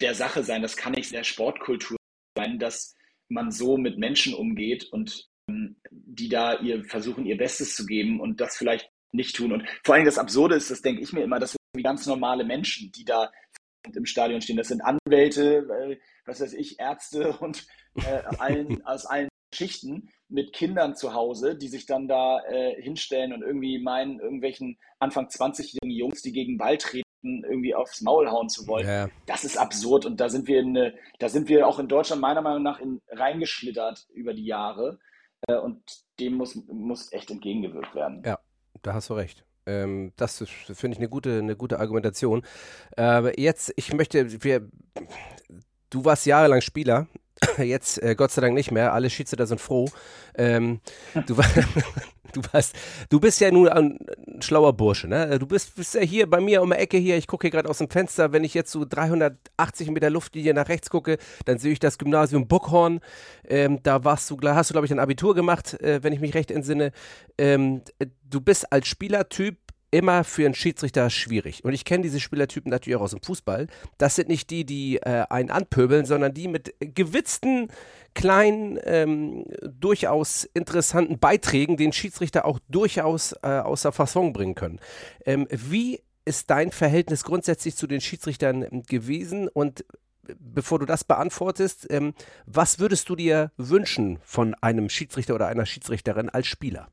Speaker 1: der Sache sein, das kann nicht der Sportkultur sein, dass man so mit Menschen umgeht und ähm, die da ihr versuchen, ihr Bestes zu geben und das vielleicht nicht tun. Und vor allem das Absurde ist, das denke ich mir immer, das sind ganz normale Menschen, die da im Stadion stehen. Das sind Anwälte, äh, was weiß ich, Ärzte und äh, allen, aus allen Geschichten mit Kindern zu Hause, die sich dann da äh, hinstellen und irgendwie meinen, irgendwelchen Anfang 20-jährigen Jungs, die gegen Ball treten, irgendwie aufs Maul hauen zu wollen. Ja. Das ist absurd und da sind wir in, da sind wir auch in Deutschland meiner Meinung nach in, reingeschlittert über die Jahre äh, und dem muss, muss echt entgegengewirkt werden.
Speaker 3: Ja, da hast du recht. Ähm, das finde ich eine gute, eine gute Argumentation. Äh, jetzt, ich möchte, wir, du warst jahrelang Spieler, jetzt äh, Gott sei Dank nicht mehr. Alle Schiedsrichter sind froh. Ähm, du, du, warst, du bist ja nun ein, schlauer Bursche, ne? Du bist, bist ja hier bei mir um die Ecke hier. Ich gucke hier gerade aus dem Fenster. Wenn ich jetzt so 380 Meter Luftlinie nach rechts gucke, dann sehe ich das Gymnasium Buckhorn. Ähm, da warst du, hast du glaube ich ein Abitur gemacht, äh, wenn ich mich recht entsinne. Ähm, du bist als Spielertyp immer für einen Schiedsrichter schwierig. Und ich kenne diese Spielertypen natürlich auch aus dem Fußball. Das sind nicht die, die äh, einen anpöbeln, sondern die mit gewitzten, kleinen, ähm, durchaus interessanten Beiträgen den Schiedsrichter auch durchaus äh, außer Fasson bringen können. Ähm, wie ist dein Verhältnis grundsätzlich zu den Schiedsrichtern gewesen und bevor du das beantwortest, ähm, was würdest du dir wünschen von einem Schiedsrichter oder einer Schiedsrichterin als Spieler?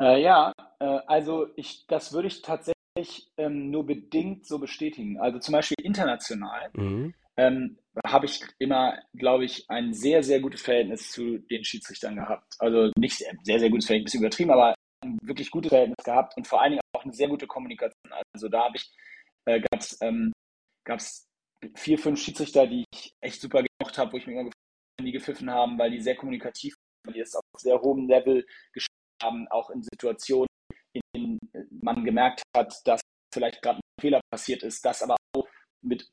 Speaker 1: Äh, ja, äh, also ich, das würde ich tatsächlich ähm, nur bedingt so bestätigen. Also zum Beispiel international mhm. ähm, habe ich immer, glaube ich, ein sehr, sehr gutes Verhältnis zu den Schiedsrichtern gehabt. Also nicht sehr, sehr, sehr gutes Verhältnis, übertrieben, aber ein wirklich gutes Verhältnis gehabt und vor allen Dingen auch eine sehr gute Kommunikation. Also da habe ich, äh, gab es ähm, vier, fünf Schiedsrichter, die ich echt super gemacht habe, wo ich mir immer gefallen, die gepfiffen haben, weil die sehr kommunikativ, weil die es auf sehr hohem Level geschafft haben, auch in Situationen, in man gemerkt hat, dass vielleicht gerade ein Fehler passiert ist, das aber auch mit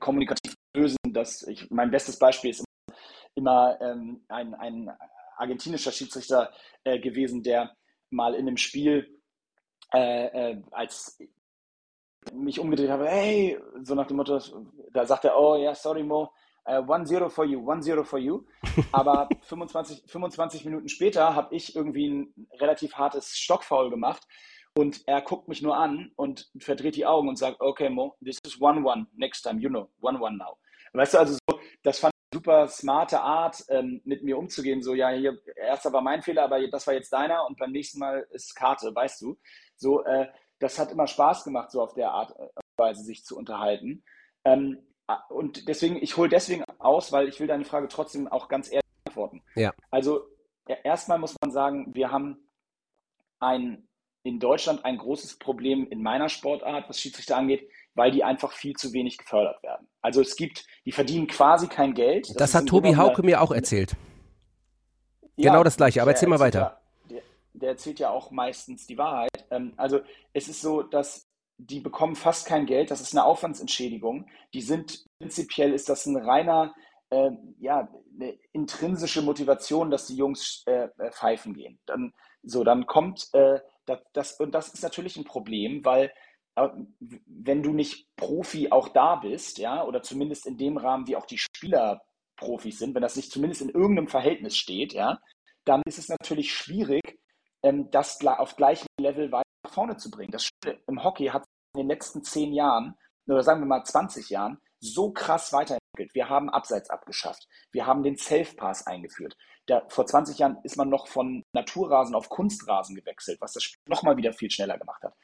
Speaker 1: kommunikativ lösen. Dass ich, mein bestes Beispiel ist immer, ähm, ein, ein argentinischer Schiedsrichter äh, gewesen, der mal in einem Spiel äh, äh, als mich umgedreht habe, hey, so nach dem Motto, da sagt er, oh ja, sorry Mo, 1-0 uh, for you, 1-0 for you. Aber 25, 25 Minuten später habe ich irgendwie ein relativ hartes Stockfoul gemacht und er guckt mich nur an und verdreht die Augen und sagt, okay Mo, this is 1-1, next time, you know, 1-1 now. Weißt du, also so, das fand ich eine super smarte Art, ähm, mit mir umzugehen. So, ja, hier, erster war mein Fehler, aber das war jetzt deiner und beim nächsten Mal ist Karte, weißt du. So, äh, das hat immer Spaß gemacht, so auf der Art und äh, Weise sich zu unterhalten. Ähm, und deswegen, ich hole deswegen aus, weil ich will deine Frage trotzdem auch ganz ehrlich beantworten.
Speaker 3: Ja.
Speaker 1: Also erstmal muss man sagen, wir haben ein, in Deutschland ein großes Problem in meiner Sportart, was Schiedsrichter angeht, weil die einfach viel zu wenig gefördert werden. Also es gibt, die verdienen quasi kein Geld.
Speaker 3: Das, das hat Tobi Hauke mir auch erzählt. Ja, genau das gleiche, aber erzähl mal weiter.
Speaker 1: Ja, der, der, erzählt ja auch meistens die Wahrheit. Ähm, also es ist so, dass die bekommen fast kein Geld, das ist eine Aufwandsentschädigung. Die sind prinzipiell ist das ein reiner, äh, ja, eine intrinsische Motivation, dass die Jungs äh, äh, pfeifen gehen. Dann, so, dann kommt äh, das, das, und das ist natürlich ein Problem, weil äh, wenn du nicht Profi auch da bist, ja, oder zumindest in dem Rahmen, wie auch die Spieler Profis sind, wenn das nicht zumindest in irgendeinem Verhältnis steht, ja, dann ist es natürlich schwierig, ähm, das auf gleichem Level weiter nach vorne zu bringen. Das im Hockey hat in den letzten zehn Jahren, oder sagen wir mal 20 Jahren, so krass weiterentwickelt. Wir haben Abseits abgeschafft. Wir haben den Self-Pass eingeführt. Da, vor 20 Jahren ist man noch von Naturrasen auf Kunstrasen gewechselt, was das Spiel nochmal wieder viel schneller gemacht hat.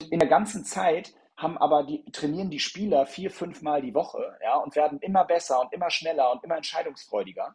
Speaker 1: Und in der ganzen Zeit haben aber die, trainieren die Spieler vier, fünf Mal die Woche ja, und werden immer besser und immer schneller und immer entscheidungsfreudiger.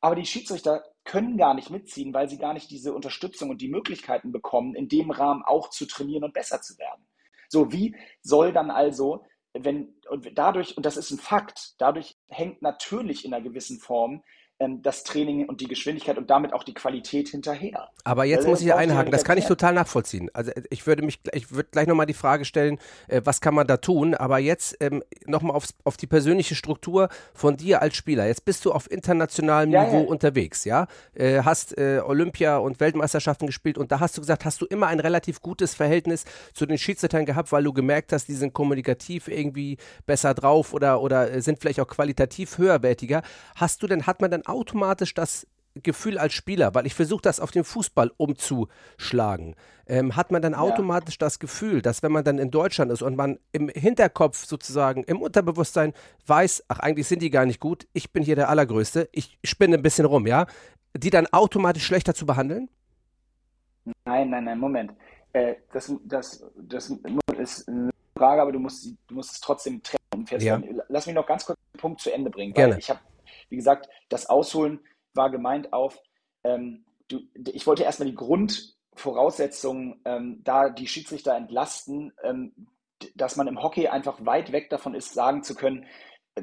Speaker 1: Aber die Schiedsrichter können gar nicht mitziehen, weil sie gar nicht diese Unterstützung und die Möglichkeiten bekommen, in dem Rahmen auch zu trainieren und besser zu werden. So, wie soll dann also, wenn, und dadurch, und das ist ein Fakt, dadurch hängt natürlich in einer gewissen Form das Training und die Geschwindigkeit und damit auch die Qualität hinterher.
Speaker 3: Aber jetzt muss ich einhaken, das kann ich total nachvollziehen. Also äh, ich würde mich, ich würde gleich nochmal die Frage stellen, äh, was kann man da tun? Aber jetzt ähm, nochmal auf die persönliche Struktur von dir als Spieler. Jetzt bist du auf internationalem ja, Niveau ja. unterwegs, ja? Äh, hast äh, Olympia und Weltmeisterschaften gespielt und da hast du gesagt, hast du immer ein relativ gutes Verhältnis zu den Schiedsrichtern gehabt, weil du gemerkt hast, die sind kommunikativ irgendwie besser drauf oder, oder äh, sind vielleicht auch qualitativ höherwertiger. Hast du denn, hat man dann automatisch das Gefühl als Spieler, weil ich versuche das auf den Fußball umzuschlagen, ähm, hat man dann automatisch ja. das Gefühl, dass wenn man dann in Deutschland ist und man im Hinterkopf sozusagen, im Unterbewusstsein weiß, ach eigentlich sind die gar nicht gut, ich bin hier der Allergrößte, ich spinne ein bisschen rum, ja, die dann automatisch schlechter zu behandeln?
Speaker 1: Nein, nein, nein, Moment. Äh, das, das, das ist eine Frage, aber du musst, du musst es trotzdem trennen. Ja. Lass mich noch ganz kurz den Punkt zu Ende bringen.
Speaker 3: Gerne.
Speaker 1: ich habe, wie gesagt, das Ausholen war gemeint auf, ähm, du, ich wollte erstmal die Grundvoraussetzungen, ähm, da die Schiedsrichter entlasten, ähm, dass man im Hockey einfach weit weg davon ist, sagen zu können,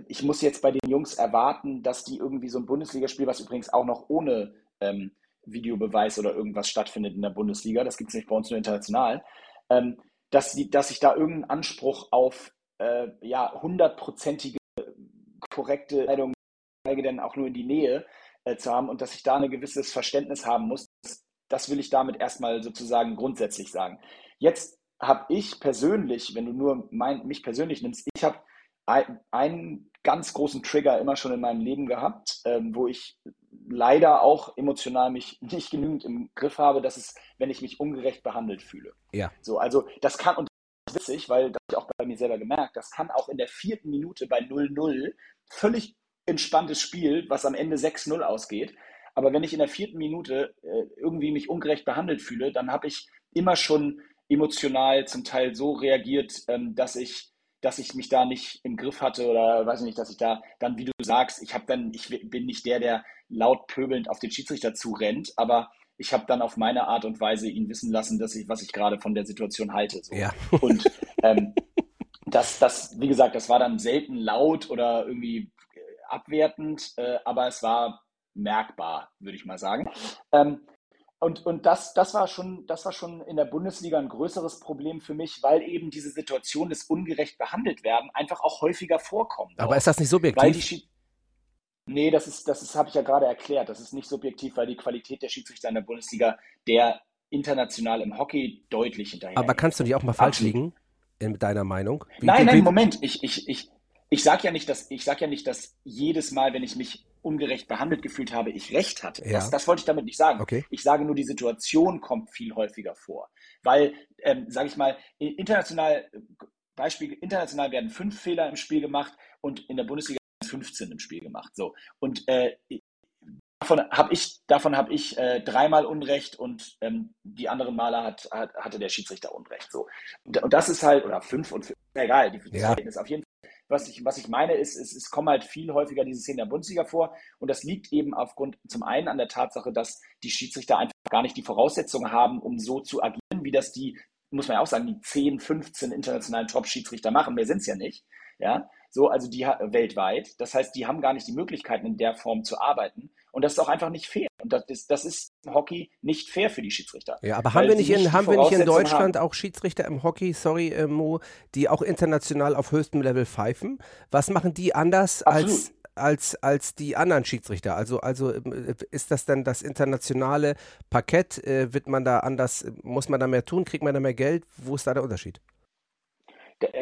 Speaker 1: ich muss jetzt bei den Jungs erwarten, dass die irgendwie so ein Bundesligaspiel, was übrigens auch noch ohne ähm, Videobeweis oder irgendwas stattfindet in der Bundesliga, das gibt es nicht bei uns nur international, ähm, dass, die, dass ich da irgendeinen Anspruch auf äh, ja, hundertprozentige korrekte Entscheidung, denn auch nur in die Nähe äh, zu haben und dass ich da ein gewisses Verständnis haben muss. Das, das will ich damit erstmal sozusagen grundsätzlich sagen. Jetzt habe ich persönlich, wenn du nur mein, mich persönlich nimmst, ich habe ein, einen ganz großen Trigger immer schon in meinem Leben gehabt, ähm, wo ich leider auch emotional mich nicht genügend im Griff habe, dass es, wenn ich mich ungerecht behandelt fühle.
Speaker 3: Ja.
Speaker 1: So, also das kann, und das ist witzig, weil das habe ich auch bei mir selber gemerkt, das kann auch in der vierten Minute bei 0-0 völlig entspanntes Spiel, was am Ende 6-0 ausgeht. Aber wenn ich in der vierten Minute äh, irgendwie mich ungerecht behandelt fühle, dann habe ich immer schon emotional zum Teil so reagiert, ähm, dass ich dass ich mich da nicht im Griff hatte oder weiß ich nicht, dass ich da dann, wie du sagst, ich habe dann, ich bin nicht der, der laut pöbelnd auf den Schiedsrichter zurennt, aber ich habe dann auf meine Art und Weise ihn wissen lassen, dass ich, was ich gerade von der Situation halte. So.
Speaker 3: Ja.
Speaker 1: Und ähm, das, das, wie gesagt, das war dann selten laut oder irgendwie abwertend, äh, aber es war merkbar, würde ich mal sagen. Ähm, und, und das, das, war schon, das war schon in der Bundesliga ein größeres Problem für mich, weil eben diese Situation des ungerecht behandelt werden einfach auch häufiger vorkommt.
Speaker 3: Aber auch. ist das nicht subjektiv?
Speaker 1: Nee, das ist, das ist, habe ich ja gerade erklärt. Das ist nicht subjektiv, weil die Qualität der Schiedsrichter in der Bundesliga der international im Hockey deutlich hinterher.
Speaker 3: Aber kannst du dich auch mal falsch liegen in deiner Meinung?
Speaker 1: Wie, nein, nein, Moment. Ich, ich, ich, ich sage ja nicht, dass ich sage ja nicht, dass jedes Mal, wenn ich mich ungerecht behandelt gefühlt habe, ich recht hatte. Ja. Das, das, wollte ich damit nicht sagen.
Speaker 3: Okay.
Speaker 1: Ich sage nur, die Situation kommt viel häufiger vor. Weil, ähm, sage ich mal, international, Beispiel, international werden fünf Fehler im Spiel gemacht und in der Bundesliga 15 im Spiel gemacht. So. Und äh, davon habe ich, davon hab ich äh, dreimal Unrecht und ähm, die anderen Male hat, hat, hatte der Schiedsrichter Unrecht. So. Und, und das ist halt, oder fünf und fünf, egal, die
Speaker 3: ja.
Speaker 1: ist auf jeden Fall was ich, was ich meine, ist, es, es kommen halt viel häufiger diese Szenen der Bundesliga vor. Und das liegt eben aufgrund zum einen an der Tatsache, dass die Schiedsrichter einfach gar nicht die Voraussetzungen haben, um so zu agieren, wie das die, muss man ja auch sagen, die 10, 15 internationalen Top-Schiedsrichter machen. Mehr sind es ja nicht. Ja, so, also die weltweit. Das heißt, die haben gar nicht die Möglichkeiten, in der Form zu arbeiten. Und das ist auch einfach nicht fair. Und das ist, das ist im Hockey nicht fair für die Schiedsrichter.
Speaker 3: Ja, aber haben wir nicht in, haben wir nicht in Deutschland haben. auch Schiedsrichter im Hockey, sorry, äh, Mo, die auch international auf höchstem Level pfeifen? Was machen die anders als als, als die anderen Schiedsrichter? Also, also äh, ist das dann das internationale Parkett? Äh, wird man da anders, muss man da mehr tun? Kriegt man da mehr Geld? Wo ist da der Unterschied?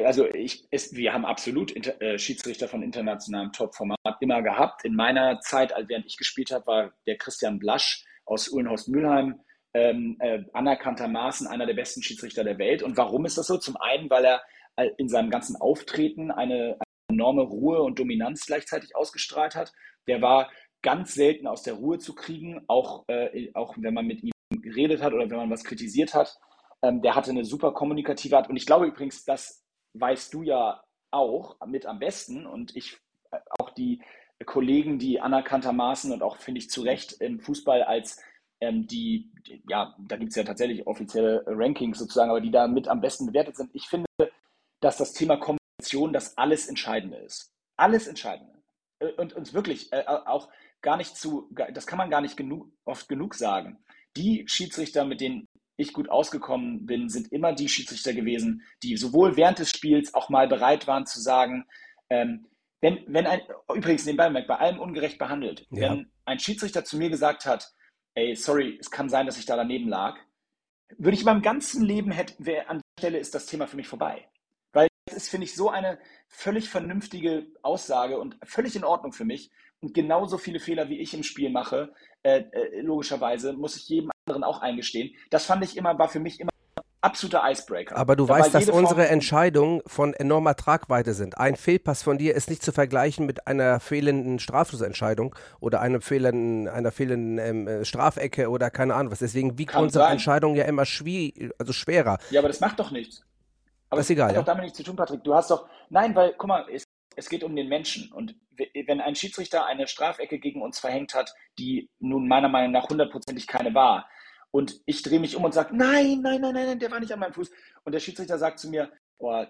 Speaker 1: Also ich, ist, wir haben absolut Inter, äh, Schiedsrichter von internationalem Top-Format immer gehabt. In meiner Zeit, während ich gespielt habe, war der Christian Blasch aus Uhlenhorst-Mühlheim ähm, äh, anerkanntermaßen einer der besten Schiedsrichter der Welt. Und warum ist das so? Zum einen, weil er in seinem ganzen Auftreten eine, eine enorme Ruhe und Dominanz gleichzeitig ausgestrahlt hat. Der war ganz selten aus der Ruhe zu kriegen, auch, äh, auch wenn man mit ihm geredet hat oder wenn man was kritisiert hat. Ähm, der hatte eine super kommunikative Art. Und ich glaube übrigens, dass weißt du ja auch mit am besten und ich äh, auch die Kollegen, die anerkanntermaßen und auch finde ich zu Recht im Fußball als ähm, die, ja, da gibt es ja tatsächlich offizielle Rankings sozusagen, aber die da mit am besten bewertet sind. Ich finde, dass das Thema Kommunikation das alles Entscheidende ist. Alles Entscheidende. Äh, und uns wirklich äh, auch gar nicht zu, das kann man gar nicht genug, oft genug sagen. Die Schiedsrichter, mit denen ich gut ausgekommen bin, sind immer die Schiedsrichter gewesen, die sowohl während des Spiels auch mal bereit waren zu sagen, ähm, wenn, wenn ein, übrigens nebenbei bei allem ungerecht behandelt, ja. wenn ein Schiedsrichter zu mir gesagt hat, ey, sorry, es kann sein, dass ich da daneben lag, würde ich in meinem ganzen Leben hätte, wer an der Stelle ist das Thema für mich vorbei. Weil das ist, finde ich, so eine völlig vernünftige Aussage und völlig in Ordnung für mich. genauso viele Fehler, wie ich im Spiel mache, äh, äh, logischerweise, muss ich jedem anderen auch eingestehen. Das fand ich immer, war für mich immer absoluter Icebreaker.
Speaker 3: Aber du da weißt, dass unsere Entscheidungen von enormer Tragweite sind. Ein Fehlpass von dir ist nicht zu vergleichen mit einer fehlenden Straflosentscheidung oder einem fehlenden, einer fehlenden ähm, äh, Strafecke oder keine Ahnung was. Deswegen wiegt Kann unsere sein. Entscheidung ja immer schwie also schwerer.
Speaker 1: Ja, aber das macht doch nichts.
Speaker 3: Aber das ist egal.
Speaker 1: Das
Speaker 3: hat
Speaker 1: doch damit nichts zu tun, Patrick. Du hast doch, nein, weil, guck mal, es, es geht um den Menschen. Und wenn ein Schiedsrichter eine Strafecke gegen uns verhängt hat, die nun meiner Meinung nach hundertprozentig keine war, und ich drehe mich um und sage, nein, nein, nein, nein, der war nicht an meinem Fuß. Und der Schiedsrichter sagt zu mir, oh,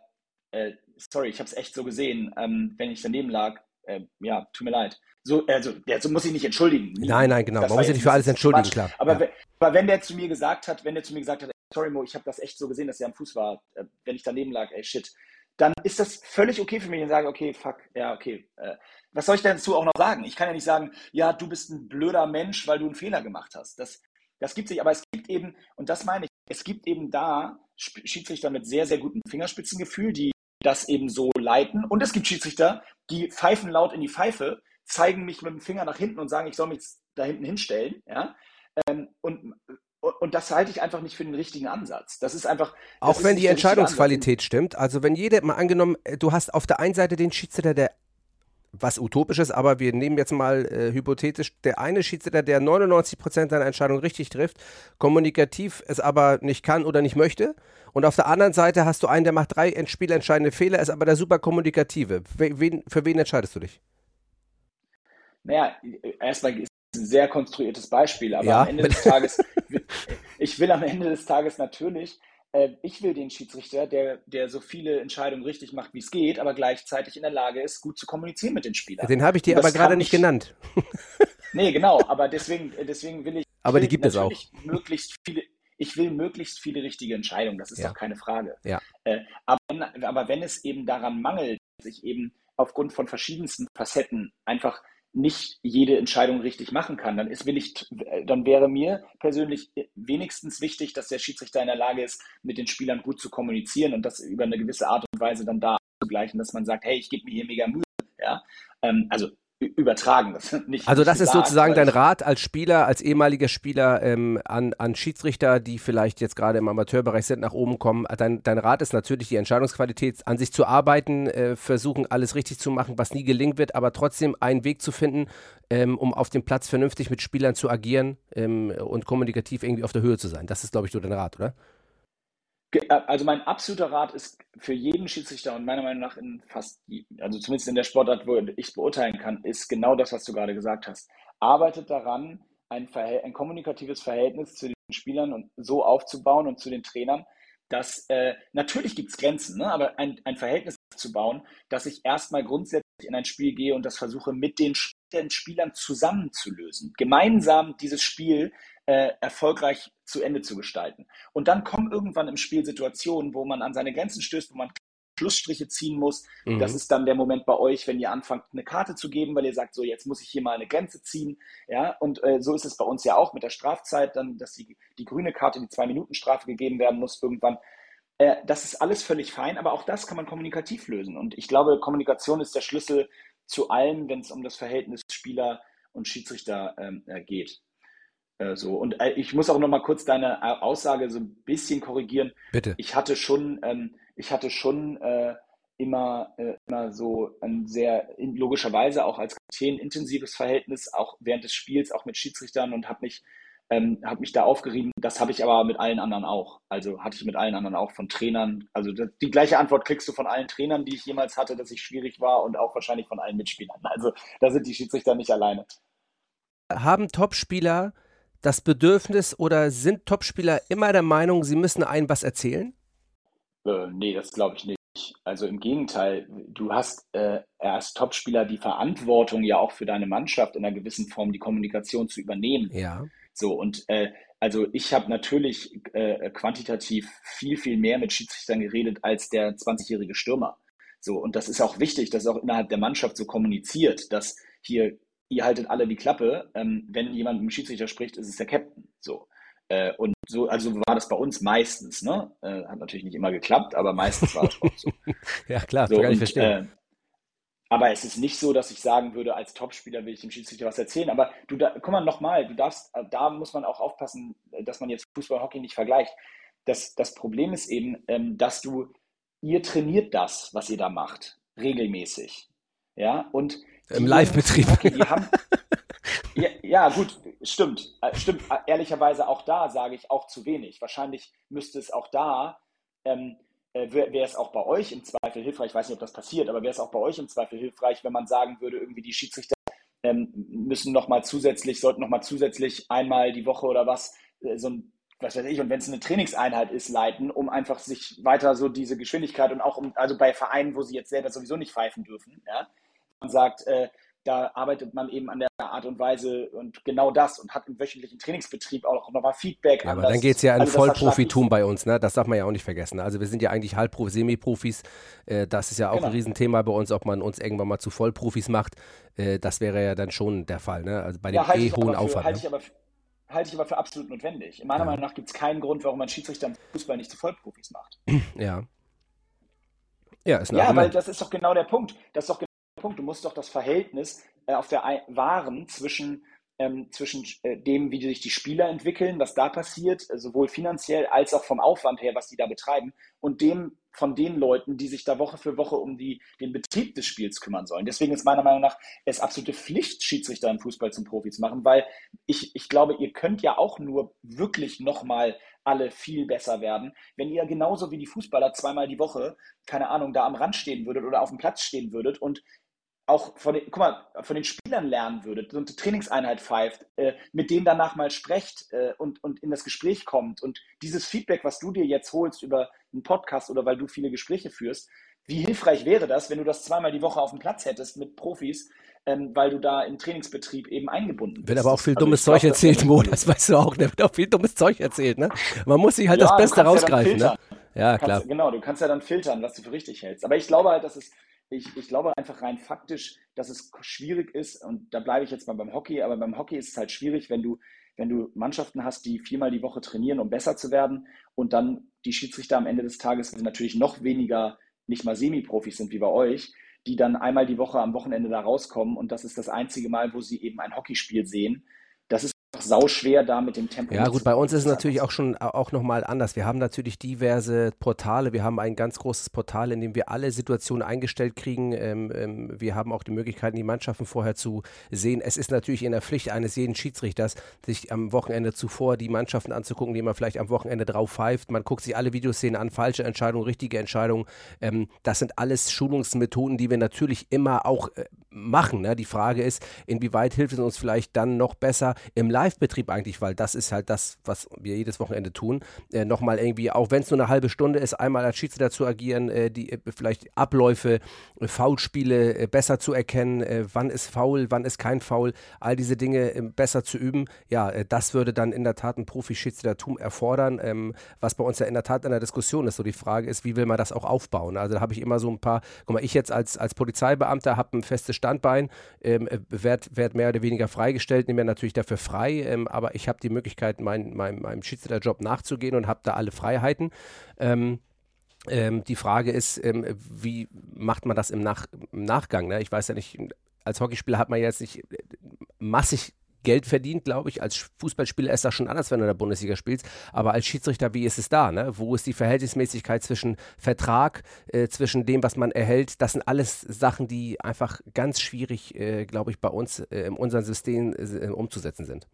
Speaker 1: äh, sorry, ich habe es echt so gesehen, ähm, wenn ich daneben lag. Äh, ja, tut mir leid. So, also, der so muss ich nicht entschuldigen.
Speaker 3: Nein, nein, genau. Das Man muss sich nicht für alles entschuldigen, Quatsch. klar.
Speaker 1: Aber, ja. wenn, aber, wenn der zu mir gesagt hat, wenn der zu mir gesagt hat, sorry Mo, ich habe das echt so gesehen, dass er am Fuß war, äh, wenn ich daneben lag, ey shit, dann ist das völlig okay für mich und sage, okay, fuck, ja, okay. Äh, was soll ich dazu auch noch sagen? Ich kann ja nicht sagen, ja, du bist ein blöder Mensch, weil du einen Fehler gemacht hast. Das, das gibt sich, aber es gibt eben, und das meine ich, es gibt eben da Schiedsrichter mit sehr, sehr gutem Fingerspitzengefühl, die das eben so leiten. Und es gibt Schiedsrichter, die pfeifen laut in die Pfeife, zeigen mich mit dem Finger nach hinten und sagen, ich soll mich da hinten hinstellen. Ja? Ähm, und, und das halte ich einfach nicht für den richtigen Ansatz. Das ist einfach.
Speaker 3: Das Auch wenn die Entscheidungsqualität stimmt. Also wenn jeder, mal angenommen, äh, du hast auf der einen Seite den Schiedsrichter, der was utopisch ist, aber wir nehmen jetzt mal äh, hypothetisch, der eine Schiedsrichter, der 99% seiner Entscheidungen richtig trifft, kommunikativ es aber nicht kann oder nicht möchte. Und auf der anderen Seite hast du einen, der macht drei spielentscheidende Fehler, ist aber der super kommunikative. Wen, für wen entscheidest du dich?
Speaker 1: Naja, erstmal ist es ein sehr konstruiertes Beispiel, aber ja. am Ende des Tages, ich will am Ende des Tages natürlich äh, ich will den Schiedsrichter, der, der so viele Entscheidungen richtig macht, wie es geht, aber gleichzeitig in der Lage ist, gut zu kommunizieren mit den Spielern.
Speaker 3: Den habe ich dir aber gerade nicht genannt.
Speaker 1: nee, genau, aber deswegen, deswegen will ich.
Speaker 3: Aber die gibt es auch.
Speaker 1: Möglichst viele, ich will möglichst viele richtige Entscheidungen, das ist ja. doch keine Frage.
Speaker 3: Ja.
Speaker 1: Äh, aber, aber wenn es eben daran mangelt, dass ich eben aufgrund von verschiedensten Facetten einfach nicht jede Entscheidung richtig machen kann, dann ist will ich, dann wäre mir persönlich wenigstens wichtig, dass der Schiedsrichter in der Lage ist, mit den Spielern gut zu kommunizieren und das über eine gewisse Art und Weise dann da zu gleichen, dass man sagt, hey, ich gebe mir hier mega Mühe. Ja? Ähm, also übertragen. Das
Speaker 3: nicht, also das ist sozusagen dein Rat als Spieler, als ehemaliger Spieler ähm, an, an Schiedsrichter, die vielleicht jetzt gerade im Amateurbereich sind, nach oben kommen. Dein, dein Rat ist natürlich die Entscheidungsqualität, an sich zu arbeiten, äh, versuchen alles richtig zu machen, was nie gelingen wird, aber trotzdem einen Weg zu finden, ähm, um auf dem Platz vernünftig mit Spielern zu agieren ähm, und kommunikativ irgendwie auf der Höhe zu sein. Das ist, glaube ich, so dein Rat, oder?
Speaker 1: Äh, also mein absoluter Rat ist für jeden Schiedsrichter und meiner Meinung nach in fast, also zumindest in der Sportart, wo ich beurteilen kann, ist genau das, was du gerade gesagt hast. Arbeitet daran, ein, ein kommunikatives Verhältnis zu den Spielern und so aufzubauen und zu den Trainern, dass äh, natürlich gibt es Grenzen, ne? aber ein, ein Verhältnis zu bauen, dass ich erstmal grundsätzlich in ein Spiel gehe und das versuche, mit den, den Spielern zusammenzulösen. Gemeinsam dieses Spiel äh, erfolgreich zu Ende zu gestalten. Und dann kommen irgendwann im Spiel Situationen, wo man an seine Grenzen stößt, wo man Schlussstriche ziehen muss. Mhm. Das ist dann der Moment bei euch, wenn ihr anfangt, eine Karte zu geben, weil ihr sagt, so jetzt muss ich hier mal eine Grenze ziehen. Ja, und äh, so ist es bei uns ja auch mit der Strafzeit, dann, dass die, die grüne Karte, die Zwei-Minuten-Strafe gegeben werden muss irgendwann. Äh, das ist alles völlig fein, aber auch das kann man kommunikativ lösen. Und ich glaube, Kommunikation ist der Schlüssel zu allem, wenn es um das Verhältnis Spieler und Schiedsrichter ähm, äh, geht. Äh, so. Und äh, ich muss auch noch mal kurz deine äh, Aussage so ein bisschen korrigieren.
Speaker 3: Bitte.
Speaker 1: Ich hatte schon, ähm, ich hatte schon äh, immer, äh, immer so ein sehr, in, logischerweise auch als Kapitän intensives Verhältnis, auch während des Spiels, auch mit Schiedsrichtern und habe mich, ähm, hab mich da aufgerieben. Das habe ich aber mit allen anderen auch. Also hatte ich mit allen anderen auch von Trainern. Also das, die gleiche Antwort kriegst du von allen Trainern, die ich jemals hatte, dass ich schwierig war und auch wahrscheinlich von allen Mitspielern. Also da sind die Schiedsrichter nicht alleine.
Speaker 3: Haben Topspieler das Bedürfnis oder sind Topspieler immer der Meinung, sie müssen einem was erzählen?
Speaker 1: Äh, nee, das glaube ich nicht. Also im Gegenteil, du hast äh, als Topspieler die Verantwortung ja auch für deine Mannschaft in einer gewissen Form die Kommunikation zu übernehmen.
Speaker 3: Ja.
Speaker 1: So, und äh, also ich habe natürlich äh, quantitativ viel, viel mehr mit Schiedsrichtern geredet als der 20-jährige Stürmer. So, und das ist auch wichtig, dass auch innerhalb der Mannschaft so kommuniziert, dass hier ihr haltet alle die Klappe. Ähm, wenn jemand mit dem Schiedsrichter spricht, ist es der Captain. So. Äh, und so, also war das bei uns meistens, ne? Äh, hat natürlich nicht immer geklappt, aber meistens war es auch so.
Speaker 3: ja, klar, so, kann ich verstehen. Äh,
Speaker 1: aber es ist nicht so, dass ich sagen würde, als Topspieler will ich dem Schiedsrichter was erzählen. Aber du, da, guck mal nochmal, du darfst, äh, da muss man auch aufpassen, dass man jetzt Fußball und Hockey nicht vergleicht. Das, das Problem ist eben, ähm, dass du, ihr trainiert das, was ihr da macht, regelmäßig. Ja, und
Speaker 3: im Live-Betrieb.
Speaker 1: ja, ja, gut, stimmt. Äh, stimmt. Ehrlicherweise auch da sage ich auch zu wenig. Wahrscheinlich müsste es auch da ähm, äh, wäre es auch bei euch im Zweifel hilfreich, ich weiß nicht, ob das passiert, aber wäre es auch bei euch im Zweifel hilfreich, wenn man sagen würde, irgendwie die Schiedsrichter ähm, müssen nochmal zusätzlich, sollten nochmal zusätzlich einmal die Woche oder was, äh, so ein, was weiß ich, und wenn es eine Trainingseinheit ist, leiten, um einfach sich weiter so diese Geschwindigkeit und auch um, also bei Vereinen, wo sie jetzt selber sowieso nicht pfeifen dürfen, ja, man sagt, äh, da arbeitet man eben an der Art und Weise und genau das und hat im wöchentlichen Trainingsbetrieb auch nochmal Feedback.
Speaker 3: Ja, aber dann geht es ja in also Vollprofitum bei uns, ne? Das darf man ja auch nicht vergessen. Also wir sind ja eigentlich Halbprofi, Semi-Profis. Äh, das ist ja auch genau. ein Riesenthema bei uns, ob man uns irgendwann mal zu Vollprofis macht. Äh, das wäre ja dann schon der Fall, ne? Also bei dem ja, eh hohen Aufwand. Halte
Speaker 1: ne? ich, aber, halte ich aber für absolut notwendig. In meiner ja. Meinung nach gibt es keinen Grund, warum man Schiedsrichter im Fußball nicht zu Vollprofis macht.
Speaker 3: Ja.
Speaker 1: Ja, ist ja weil das ist doch genau der Punkt. Das ist doch genau Punkt. Du musst doch das Verhältnis äh, auf der Waren zwischen, ähm, zwischen äh, dem, wie sich die Spieler entwickeln, was da passiert, äh, sowohl finanziell als auch vom Aufwand her, was die da betreiben, und dem von den Leuten, die sich da Woche für Woche um die, den Betrieb des Spiels kümmern sollen. Deswegen ist meiner Meinung nach es absolute Pflicht, Schiedsrichter im Fußball zum Profis machen, weil ich, ich glaube, ihr könnt ja auch nur wirklich nochmal alle viel besser werden, wenn ihr genauso wie die Fußballer zweimal die Woche, keine Ahnung, da am Rand stehen würdet oder auf dem Platz stehen würdet und auch von den, guck mal, von den Spielern lernen würdet, so eine Trainingseinheit pfeift, äh, mit denen danach mal sprecht äh, und, und in das Gespräch kommt und dieses Feedback, was du dir jetzt holst über einen Podcast oder weil du viele Gespräche führst, wie hilfreich wäre das, wenn du das zweimal die Woche auf dem Platz hättest mit Profis, ähm, weil du da im Trainingsbetrieb eben eingebunden bist.
Speaker 3: Wird aber auch viel also dummes Zeug erzählt, Mo, das weißt du auch, ne? wird auch viel dummes Zeug erzählt, ne? Man muss sich halt ja, das Beste rausgreifen,
Speaker 1: ja
Speaker 3: ne? Ja, klar.
Speaker 1: Kannst, genau, du kannst ja dann filtern, was du für richtig hältst. Aber ich glaube halt, dass es ich, ich glaube einfach rein faktisch, dass es schwierig ist, und da bleibe ich jetzt mal beim Hockey, aber beim Hockey ist es halt schwierig, wenn du, wenn du Mannschaften hast, die viermal die Woche trainieren, um besser zu werden, und dann die Schiedsrichter am Ende des Tages natürlich noch weniger, nicht mal Semi-Profis sind wie bei euch, die dann einmal die Woche am Wochenende da rauskommen und das ist das einzige Mal, wo sie eben ein Hockeyspiel sehen. Sauschwer da mit dem Tempo.
Speaker 3: Ja gut, bei uns ist es natürlich auch schon auch nochmal anders. Wir haben natürlich diverse Portale. Wir haben ein ganz großes Portal, in dem wir alle Situationen eingestellt kriegen. Ähm, ähm, wir haben auch die Möglichkeit, die Mannschaften vorher zu sehen. Es ist natürlich in der Pflicht eines jeden Schiedsrichters, sich am Wochenende zuvor die Mannschaften anzugucken, die man vielleicht am Wochenende drauf pfeift. Man guckt sich alle Videoszenen an, falsche Entscheidungen, richtige Entscheidungen. Ähm, das sind alles Schulungsmethoden, die wir natürlich immer auch äh, machen. Ne? Die Frage ist, inwieweit hilft es uns vielleicht dann noch besser im Live-Betrieb eigentlich, weil das ist halt das, was wir jedes Wochenende tun, äh, nochmal irgendwie, auch wenn es nur eine halbe Stunde ist, einmal als Schiedsrichter zu agieren, äh, die äh, vielleicht Abläufe, äh, Foulspiele äh, besser zu erkennen, äh, wann ist Foul, wann ist kein Foul, all diese Dinge besser zu üben. Ja, das würde dann in der Tat ein Profi-Schiedsrichtertum erfordern, ähm, was bei uns ja in der Tat in der Diskussion ist. So die Frage ist, wie will man das auch aufbauen? Also da habe ich immer so ein paar, guck mal, ich jetzt als, als Polizeibeamter habe ein festes Standbein, ähm, werd, werd mehr oder weniger freigestellt, nehme mir natürlich dafür frei, ähm, aber ich habe die Möglichkeit, mein, mein, meinem Schiedsrichterjob nachzugehen und habe da alle Freiheiten. Ähm, ähm, die Frage ist, ähm, wie macht man das im, Nach im Nachgang? Ne? Ich weiß ja nicht, als Hockeyspieler hat man jetzt nicht massig Geld verdient, glaube ich. Als Fußballspieler ist das schon anders, wenn du in der Bundesliga spielst. Aber als Schiedsrichter, wie ist es da? Ne? Wo ist die Verhältnismäßigkeit zwischen Vertrag, äh, zwischen dem, was man erhält? Das sind alles Sachen, die einfach ganz schwierig, äh, glaube ich, bei uns äh, in unserem System äh, umzusetzen sind.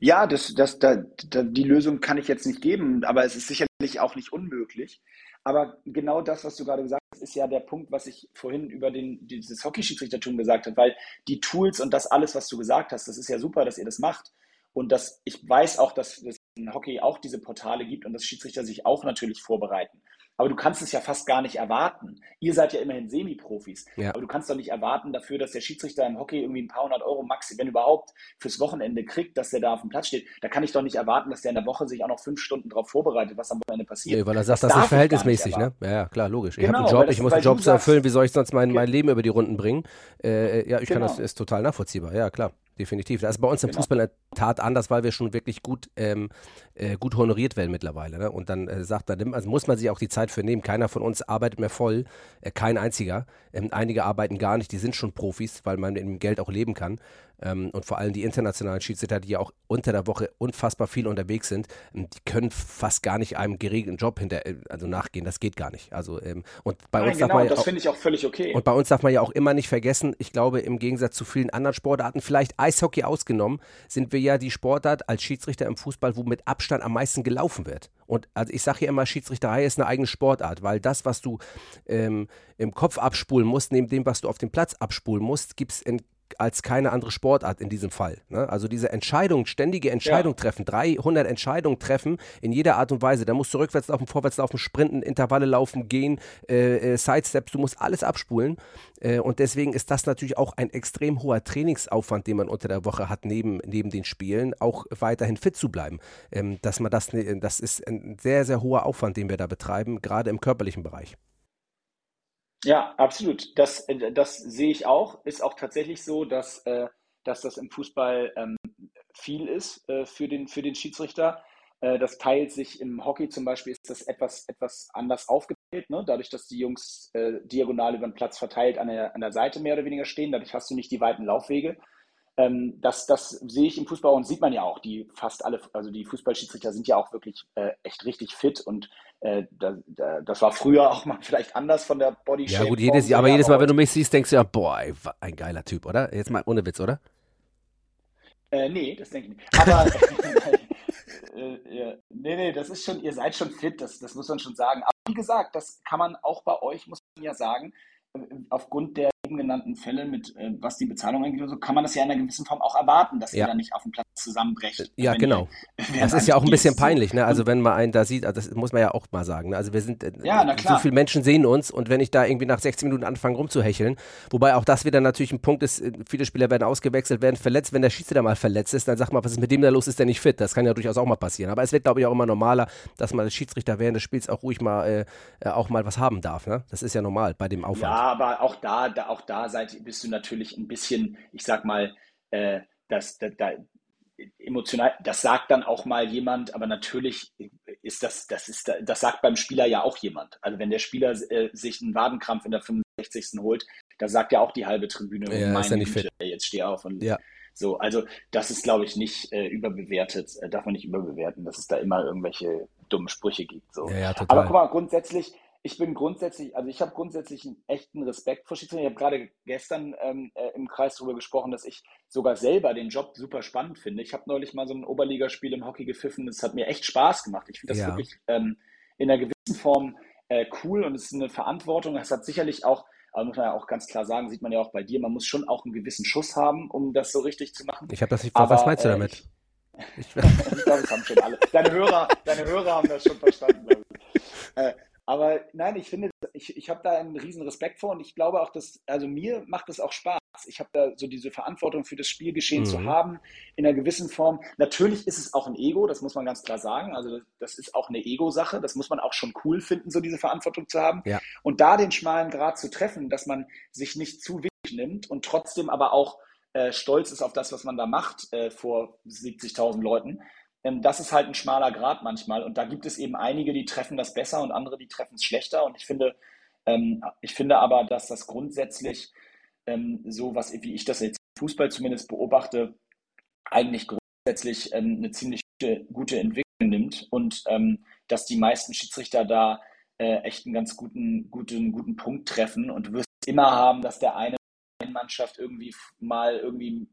Speaker 1: Ja, das, das, da, da, die Lösung kann ich jetzt nicht geben, aber es ist sicherlich auch nicht unmöglich. Aber genau das, was du gerade gesagt hast, ist ja der Punkt, was ich vorhin über den, dieses Hockeyschiedsrichtertum gesagt habe, weil die Tools und das alles, was du gesagt hast, das ist ja super, dass ihr das macht. Und das, ich weiß auch, dass es in Hockey auch diese Portale gibt und dass Schiedsrichter sich auch natürlich vorbereiten. Aber du kannst es ja fast gar nicht erwarten. Ihr seid ja immerhin Semi-Profis. Ja. Aber du kannst doch nicht erwarten dafür, dass der Schiedsrichter im Hockey irgendwie ein paar hundert Euro max, wenn überhaupt, fürs Wochenende kriegt, dass der da auf dem Platz steht. Da kann ich doch nicht erwarten, dass der in der Woche sich auch noch fünf Stunden darauf vorbereitet, was am Wochenende passiert.
Speaker 3: Nee, weil er sagt, das, das ist verhältnismäßig, ne? Ja, ja, klar, logisch. Genau, ich habe einen Job, ich muss einen Job zu erfüllen, wie soll ich sonst mein, mein Leben über die Runden bringen? Äh, ja, ich genau. kann das, ist total nachvollziehbar, ja, klar. Definitiv. Das ist bei uns im genau. Fußball in der Tat anders, weil wir schon wirklich gut, ähm, äh, gut honoriert werden mittlerweile. Ne? Und dann äh, sagt dann, also muss man sich auch die Zeit für nehmen. Keiner von uns arbeitet mehr voll, äh, kein einziger. Ähm, einige arbeiten gar nicht, die sind schon Profis, weil man mit dem Geld auch leben kann. Ähm, und vor allem die internationalen Schiedsrichter, die ja auch unter der Woche unfassbar viel unterwegs sind, ähm, die können fast gar nicht einem geregelten Job hinter, äh, also nachgehen. Das geht gar nicht. Also ähm, und bei Nein, uns
Speaker 1: genau,
Speaker 3: darf man
Speaker 1: das finde ich auch völlig okay.
Speaker 3: Und bei uns darf man ja auch immer nicht vergessen, ich glaube, im Gegensatz zu vielen anderen Sportarten, vielleicht Eishockey ausgenommen, sind wir ja die Sportart als Schiedsrichter im Fußball, wo mit Abstand am meisten gelaufen wird. Und also ich sage ja immer, Schiedsrichterei ist eine eigene Sportart, weil das, was du ähm, im Kopf abspulen musst, neben dem, was du auf dem Platz abspulen musst, gibt es in als keine andere Sportart in diesem Fall. Ne? Also diese Entscheidung, ständige Entscheidung ja. treffen, 300 Entscheidungen treffen in jeder Art und Weise. Da musst du rückwärts laufen, vorwärts laufen, sprinten, Intervalle laufen, gehen, äh, äh, Sidesteps, du musst alles abspulen. Äh, und deswegen ist das natürlich auch ein extrem hoher Trainingsaufwand, den man unter der Woche hat, neben, neben den Spielen, auch weiterhin fit zu bleiben. Ähm, dass man das, ne, das ist ein sehr, sehr hoher Aufwand, den wir da betreiben, gerade im körperlichen Bereich.
Speaker 1: Ja, absolut. Das, äh, das sehe ich auch. Ist auch tatsächlich so, dass, äh, dass das im Fußball ähm, viel ist äh, für, den, für den Schiedsrichter. Das teilt sich im Hockey zum Beispiel, ist das etwas, etwas anders aufgeteilt. Ne? Dadurch, dass die Jungs diagonal über den Platz verteilt an der, an der Seite mehr oder weniger stehen. Dadurch hast du nicht die weiten Laufwege. Ähm, das, das sehe ich im Fußball und sieht man ja auch. Die fast alle, also die Fußballschiedsrichter sind ja auch wirklich äh, echt richtig fit und äh, da, da, das war früher auch mal vielleicht anders von der Body
Speaker 3: Ja gut, jedes, aber jedes Mal, wenn du mich siehst, denkst du ja, boah, ey, ein geiler Typ, oder? Jetzt mal ohne Witz, oder?
Speaker 1: Äh, nee, das denke ich nicht. Aber äh, ja, nee, nee, das ist schon, ihr seid schon fit, das, das muss man schon sagen. Aber wie gesagt, das kann man auch bei euch, muss man ja sagen, äh, aufgrund der eben genannten Fälle, mit äh, was die Bezahlung angeht, so, kann man das ja in einer gewissen Form auch erwarten, dass ja. ihr da nicht auf dem Platz zusammenbrecht.
Speaker 3: Ja, genau. Das ist ja auch ein bisschen peinlich, ne? Also wenn man einen da sieht, also das muss man ja auch mal sagen. Ne? Also wir sind, äh, ja, so viele Menschen sehen uns und wenn ich da irgendwie nach 16 Minuten anfange rumzuhecheln, wobei auch das wieder natürlich ein Punkt ist, äh, viele Spieler werden ausgewechselt, werden verletzt, wenn der Schiedsrichter mal verletzt ist, dann sagt man, was ist mit dem da los, ist der nicht fit? Das kann ja durchaus auch mal passieren. Aber es wird, glaube ich, auch immer normaler, dass man als Schiedsrichter während des Spiels auch ruhig mal äh, äh, auch mal was haben darf. Ne? Das ist ja normal bei dem Aufwand.
Speaker 1: Ja, aber auch da, da auch da seid, bist du natürlich ein bisschen, ich sag mal, äh, das, da, da, emotional, das sagt dann auch mal jemand, aber natürlich ist das, das ist, das sagt beim Spieler ja auch jemand. Also wenn der Spieler äh, sich einen Wadenkrampf in der 65. holt, da sagt ja auch die halbe Tribüne,
Speaker 3: ja, meine ist ja nicht Güte, fit.
Speaker 1: jetzt steh auf und
Speaker 3: ja.
Speaker 1: so. Also das ist, glaube ich, nicht äh, überbewertet, äh, darf man nicht überbewerten, dass es da immer irgendwelche dummen Sprüche gibt. So.
Speaker 3: Ja,
Speaker 1: aber guck mal, grundsätzlich ich bin grundsätzlich, also ich habe grundsätzlich einen echten Respekt vor Schiedsrichtern. Ich habe gerade gestern ähm, äh, im Kreis darüber gesprochen, dass ich sogar selber den Job super spannend finde. Ich habe neulich mal so ein Oberligaspiel im Hockey gepfiffen. Das hat mir echt Spaß gemacht. Ich finde das ja. wirklich ähm, in einer gewissen Form äh, cool und es ist eine Verantwortung. Das hat sicherlich auch, aber muss man ja auch ganz klar sagen, sieht man ja auch bei dir, man muss schon auch einen gewissen Schuss haben, um das so richtig zu machen.
Speaker 3: Ich habe das nicht, aber, was meinst du damit?
Speaker 1: Äh, ich, ich, ich glaube, das haben schon alle. Deine Hörer, deine Hörer haben das schon verstanden, glaube ich. Äh, aber nein, ich finde, ich, ich habe da einen riesen Respekt vor und ich glaube auch, dass, also mir macht es auch Spaß. Ich habe da so diese Verantwortung für das Spielgeschehen mhm. zu haben, in einer gewissen Form. Natürlich ist es auch ein Ego, das muss man ganz klar sagen. Also das ist auch eine Ego-Sache, das muss man auch schon cool finden, so diese Verantwortung zu haben.
Speaker 3: Ja.
Speaker 1: Und da den schmalen Grad zu treffen, dass man sich nicht zu wichtig nimmt und trotzdem aber auch äh, stolz ist auf das, was man da macht äh, vor 70.000 Leuten das ist halt ein schmaler Grad manchmal. Und da gibt es eben einige, die treffen das besser und andere, die treffen es schlechter. Und ich finde, ähm, ich finde aber, dass das grundsätzlich ähm, so, was wie ich das jetzt im Fußball zumindest beobachte, eigentlich grundsätzlich ähm, eine ziemlich gute, Entwicklung nimmt und ähm, dass die meisten Schiedsrichter da äh, echt einen ganz guten, guten, guten Punkt treffen. Und du wirst immer haben, dass der eine Mannschaft irgendwie mal irgendwie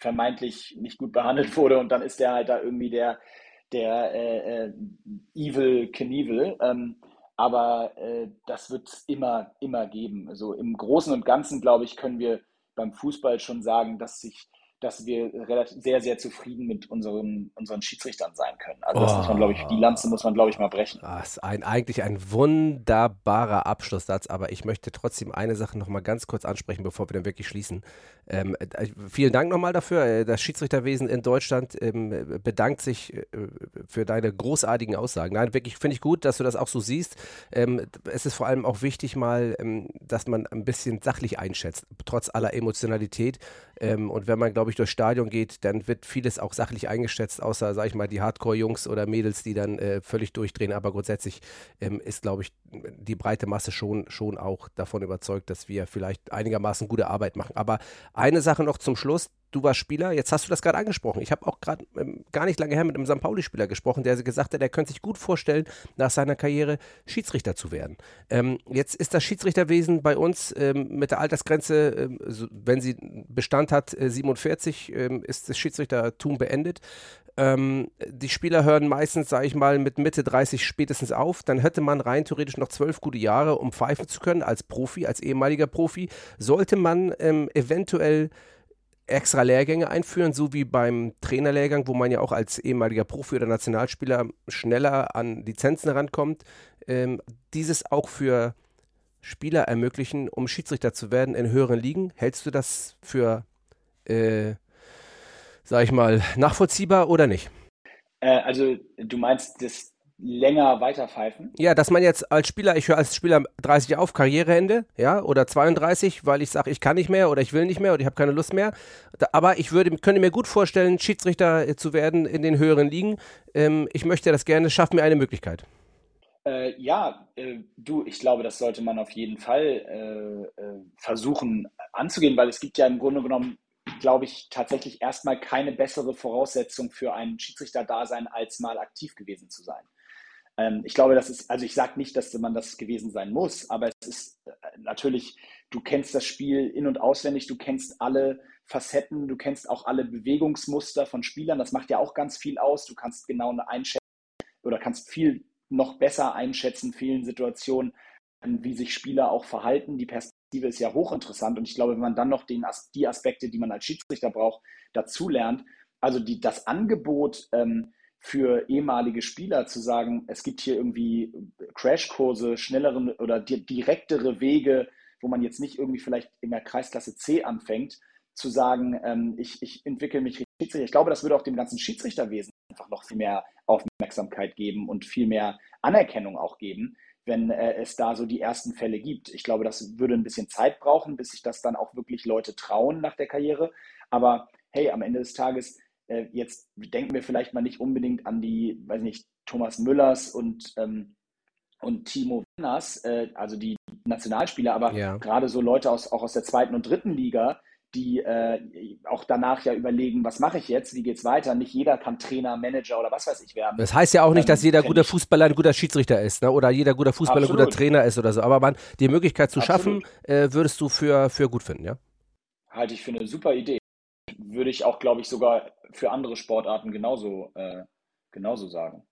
Speaker 1: vermeintlich nicht gut behandelt wurde und dann ist der halt da irgendwie der, der äh, äh, Evil Knievel. Ähm, aber äh, das wird es immer, immer geben. Also im Großen und Ganzen, glaube ich, können wir beim Fußball schon sagen, dass sich dass wir relativ, sehr, sehr zufrieden mit unseren, unseren Schiedsrichtern sein können. Also das muss man, glaube ich, die Lanze muss man, glaube ich, mal brechen.
Speaker 3: Das ist ein, eigentlich ein wunderbarer Abschlusssatz, aber ich möchte trotzdem eine Sache noch mal ganz kurz ansprechen, bevor wir dann wirklich schließen. Ähm, äh, vielen Dank nochmal dafür. Äh, das Schiedsrichterwesen in Deutschland ähm, bedankt sich äh, für deine großartigen Aussagen. Nein, wirklich finde ich gut, dass du das auch so siehst. Ähm, es ist vor allem auch wichtig mal, ähm, dass man ein bisschen sachlich einschätzt, trotz aller Emotionalität. Ähm, und wenn man, glaube ich, durchs Stadion geht, dann wird vieles auch sachlich eingeschätzt, außer, sag ich mal, die Hardcore-Jungs oder Mädels, die dann äh, völlig durchdrehen. Aber grundsätzlich ähm, ist, glaube ich, die breite Masse schon, schon auch davon überzeugt, dass wir vielleicht einigermaßen gute Arbeit machen. Aber eine Sache noch zum Schluss, du warst Spieler, jetzt hast du das gerade angesprochen. Ich habe auch gerade ähm, gar nicht lange her mit einem St. Pauli-Spieler gesprochen, der gesagt hat, er könnte sich gut vorstellen, nach seiner Karriere Schiedsrichter zu werden. Ähm, jetzt ist das Schiedsrichterwesen bei uns ähm, mit der Altersgrenze, ähm, wenn sie Bestand hat, äh, 47, ähm, ist das Schiedsrichtertum beendet. Ähm, die Spieler hören meistens, sage ich mal, mit Mitte 30 spätestens auf. Dann hätte man rein theoretisch noch zwölf gute Jahre, um pfeifen zu können als Profi, als ehemaliger Profi. Sollte man eventuell extra Lehrgänge einführen, so wie beim Trainerlehrgang, wo man ja auch als ehemaliger Profi oder Nationalspieler schneller an Lizenzen rankommt. Ähm, dieses auch für Spieler ermöglichen, um Schiedsrichter zu werden in höheren Ligen. Hältst du das für, äh, sag ich mal, nachvollziehbar oder nicht?
Speaker 1: Äh, also du meinst das länger weiterpfeifen.
Speaker 3: Ja, dass man jetzt als Spieler, ich höre als Spieler 30 auf, Karriereende, ja, oder 32, weil ich sage, ich kann nicht mehr oder ich will nicht mehr oder ich habe keine Lust mehr. Aber ich würde, könnte mir gut vorstellen, Schiedsrichter zu werden in den höheren Ligen. Ähm, ich möchte das gerne, schaff mir eine Möglichkeit.
Speaker 1: Äh, ja, äh, du, ich glaube, das sollte man auf jeden Fall äh, äh versuchen anzugehen, weil es gibt ja im Grunde genommen glaube ich, tatsächlich erstmal keine bessere Voraussetzung für ein Schiedsrichter-Dasein, als mal aktiv gewesen zu sein. Ähm, ich glaube, das ist, also ich sage nicht, dass man das gewesen sein muss, aber es ist äh, natürlich, du kennst das Spiel in- und auswendig, du kennst alle Facetten, du kennst auch alle Bewegungsmuster von Spielern, das macht ja auch ganz viel aus. Du kannst genau einschätzen oder kannst viel noch besser einschätzen, in vielen Situationen, wie sich Spieler auch verhalten. Die Perspektive ist ja hochinteressant und ich glaube, wenn man dann noch den, die Aspekte, die man als Schiedsrichter braucht, dazu lernt, also die, das Angebot, ähm, für ehemalige Spieler zu sagen, es gibt hier irgendwie Crashkurse, schnellere oder direktere Wege, wo man jetzt nicht irgendwie vielleicht in der Kreisklasse C anfängt, zu sagen, ähm, ich, ich entwickle mich Schiedsrichter. Ich glaube, das würde auch dem ganzen Schiedsrichterwesen einfach noch viel mehr Aufmerksamkeit geben und viel mehr Anerkennung auch geben, wenn äh, es da so die ersten Fälle gibt. Ich glaube, das würde ein bisschen Zeit brauchen, bis sich das dann auch wirklich Leute trauen nach der Karriere. Aber hey, am Ende des Tages äh, jetzt denken wir vielleicht mal nicht unbedingt an die, weiß nicht, Thomas Müllers und, ähm, und Timo Wenners, äh, also die Nationalspieler, aber ja. gerade so Leute aus, auch aus der zweiten und dritten Liga, die äh, auch danach ja überlegen, was mache ich jetzt, wie geht es weiter. Nicht jeder kann Trainer, Manager oder was weiß ich werden.
Speaker 3: Das heißt ja auch nicht, dass ähm, jeder guter Fußballer ein guter Schiedsrichter ist, ne? oder jeder guter Fußballer Absolut. ein guter Trainer ist oder so. Aber man, die Möglichkeit zu Absolut. schaffen, äh, würdest du für, für gut finden, ja?
Speaker 1: Halte ich für eine super Idee würde ich auch, glaube ich, sogar für andere Sportarten genauso, äh, genauso sagen.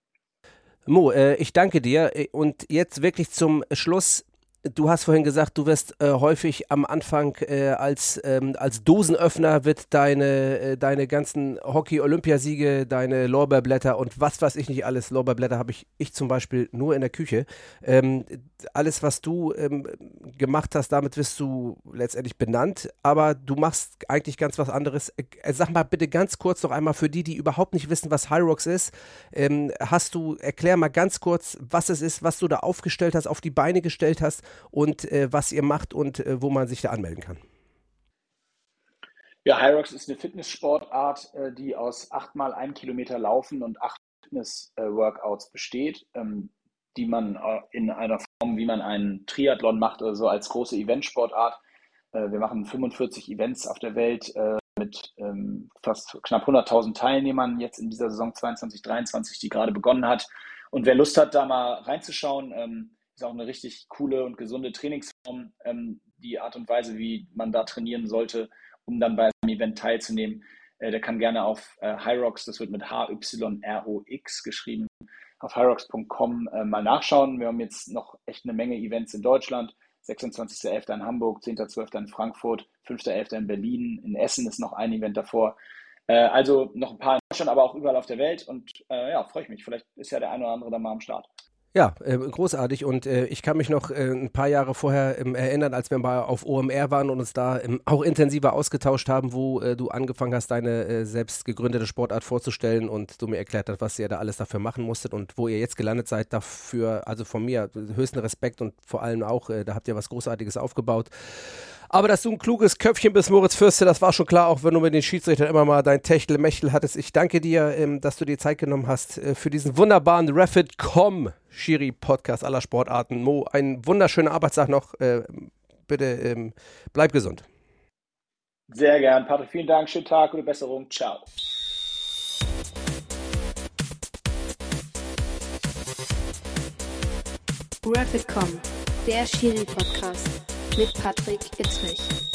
Speaker 3: Mo, äh, ich danke dir. Und jetzt wirklich zum Schluss Du hast vorhin gesagt, du wirst äh, häufig am Anfang äh, als, ähm, als Dosenöffner wird deine, äh, deine ganzen Hockey-Olympiasiege, deine Lorbeerblätter und was weiß ich nicht alles, Lorbeerblätter habe ich, ich zum Beispiel nur in der Küche. Ähm, alles, was du ähm, gemacht hast, damit wirst du letztendlich benannt, aber du machst eigentlich ganz was anderes. Äh, sag mal bitte ganz kurz noch einmal für die, die überhaupt nicht wissen, was Hyrox ist. Ähm, hast du, erklär mal ganz kurz, was es ist, was du da aufgestellt hast, auf die Beine gestellt hast und äh, was ihr macht und äh, wo man sich da anmelden kann.
Speaker 1: Ja, Hyrox ist eine Fitnesssportart, äh, die aus achtmal ein Kilometer Laufen und acht Fitness-Workouts besteht, ähm, die man in einer Form, wie man einen Triathlon macht, also als große Eventsportart. Wir machen 45 Events auf der Welt mit ähm, fast knapp 100.000 Teilnehmern jetzt in dieser Saison 22, 23, die gerade begonnen hat. Und wer Lust hat, da mal reinzuschauen, ähm, ist auch eine richtig coole und gesunde Trainingsform, ähm, die Art und Weise, wie man da trainieren sollte, um dann bei einem Event teilzunehmen. Äh, der kann gerne auf äh, Hyrox, das wird mit H-Y-R-O-X geschrieben, auf hyrox.com äh, mal nachschauen. Wir haben jetzt noch echt eine Menge Events in Deutschland. 26.11. in Hamburg, 10.12. in Frankfurt, 5.11. in Berlin, in Essen ist noch ein Event davor. Äh, also noch ein paar in Deutschland, aber auch überall auf der Welt. Und äh, ja, freue ich mich. Vielleicht ist ja der eine oder andere da mal am Start.
Speaker 3: Ja, äh, großartig. Und äh, ich kann mich noch äh, ein paar Jahre vorher ähm, erinnern, als wir mal auf OMR waren und uns da ähm, auch intensiver ausgetauscht haben, wo äh, du angefangen hast, deine äh, selbst gegründete Sportart vorzustellen und du mir erklärt hast, was ihr da alles dafür machen musstet und wo ihr jetzt gelandet seid. Dafür, also von mir höchsten Respekt und vor allem auch, äh, da habt ihr was Großartiges aufgebaut. Aber dass du ein kluges Köpfchen bist, Moritz Fürste, das war schon klar, auch wenn du mit den Schiedsrichtern immer mal dein Techtel-Mechtel hattest. Ich danke dir, ähm, dass du dir Zeit genommen hast äh, für diesen wunderbaren Refit.com Schiri-Podcast aller Sportarten. Mo, einen wunderschönen Arbeitstag noch. Äh, bitte ähm, bleib gesund.
Speaker 1: Sehr gern, Patrick. Vielen Dank. Schönen Tag, gute Besserung. Ciao.
Speaker 2: Rapid.com, der Schiri-Podcast mit Patrick Ittrich.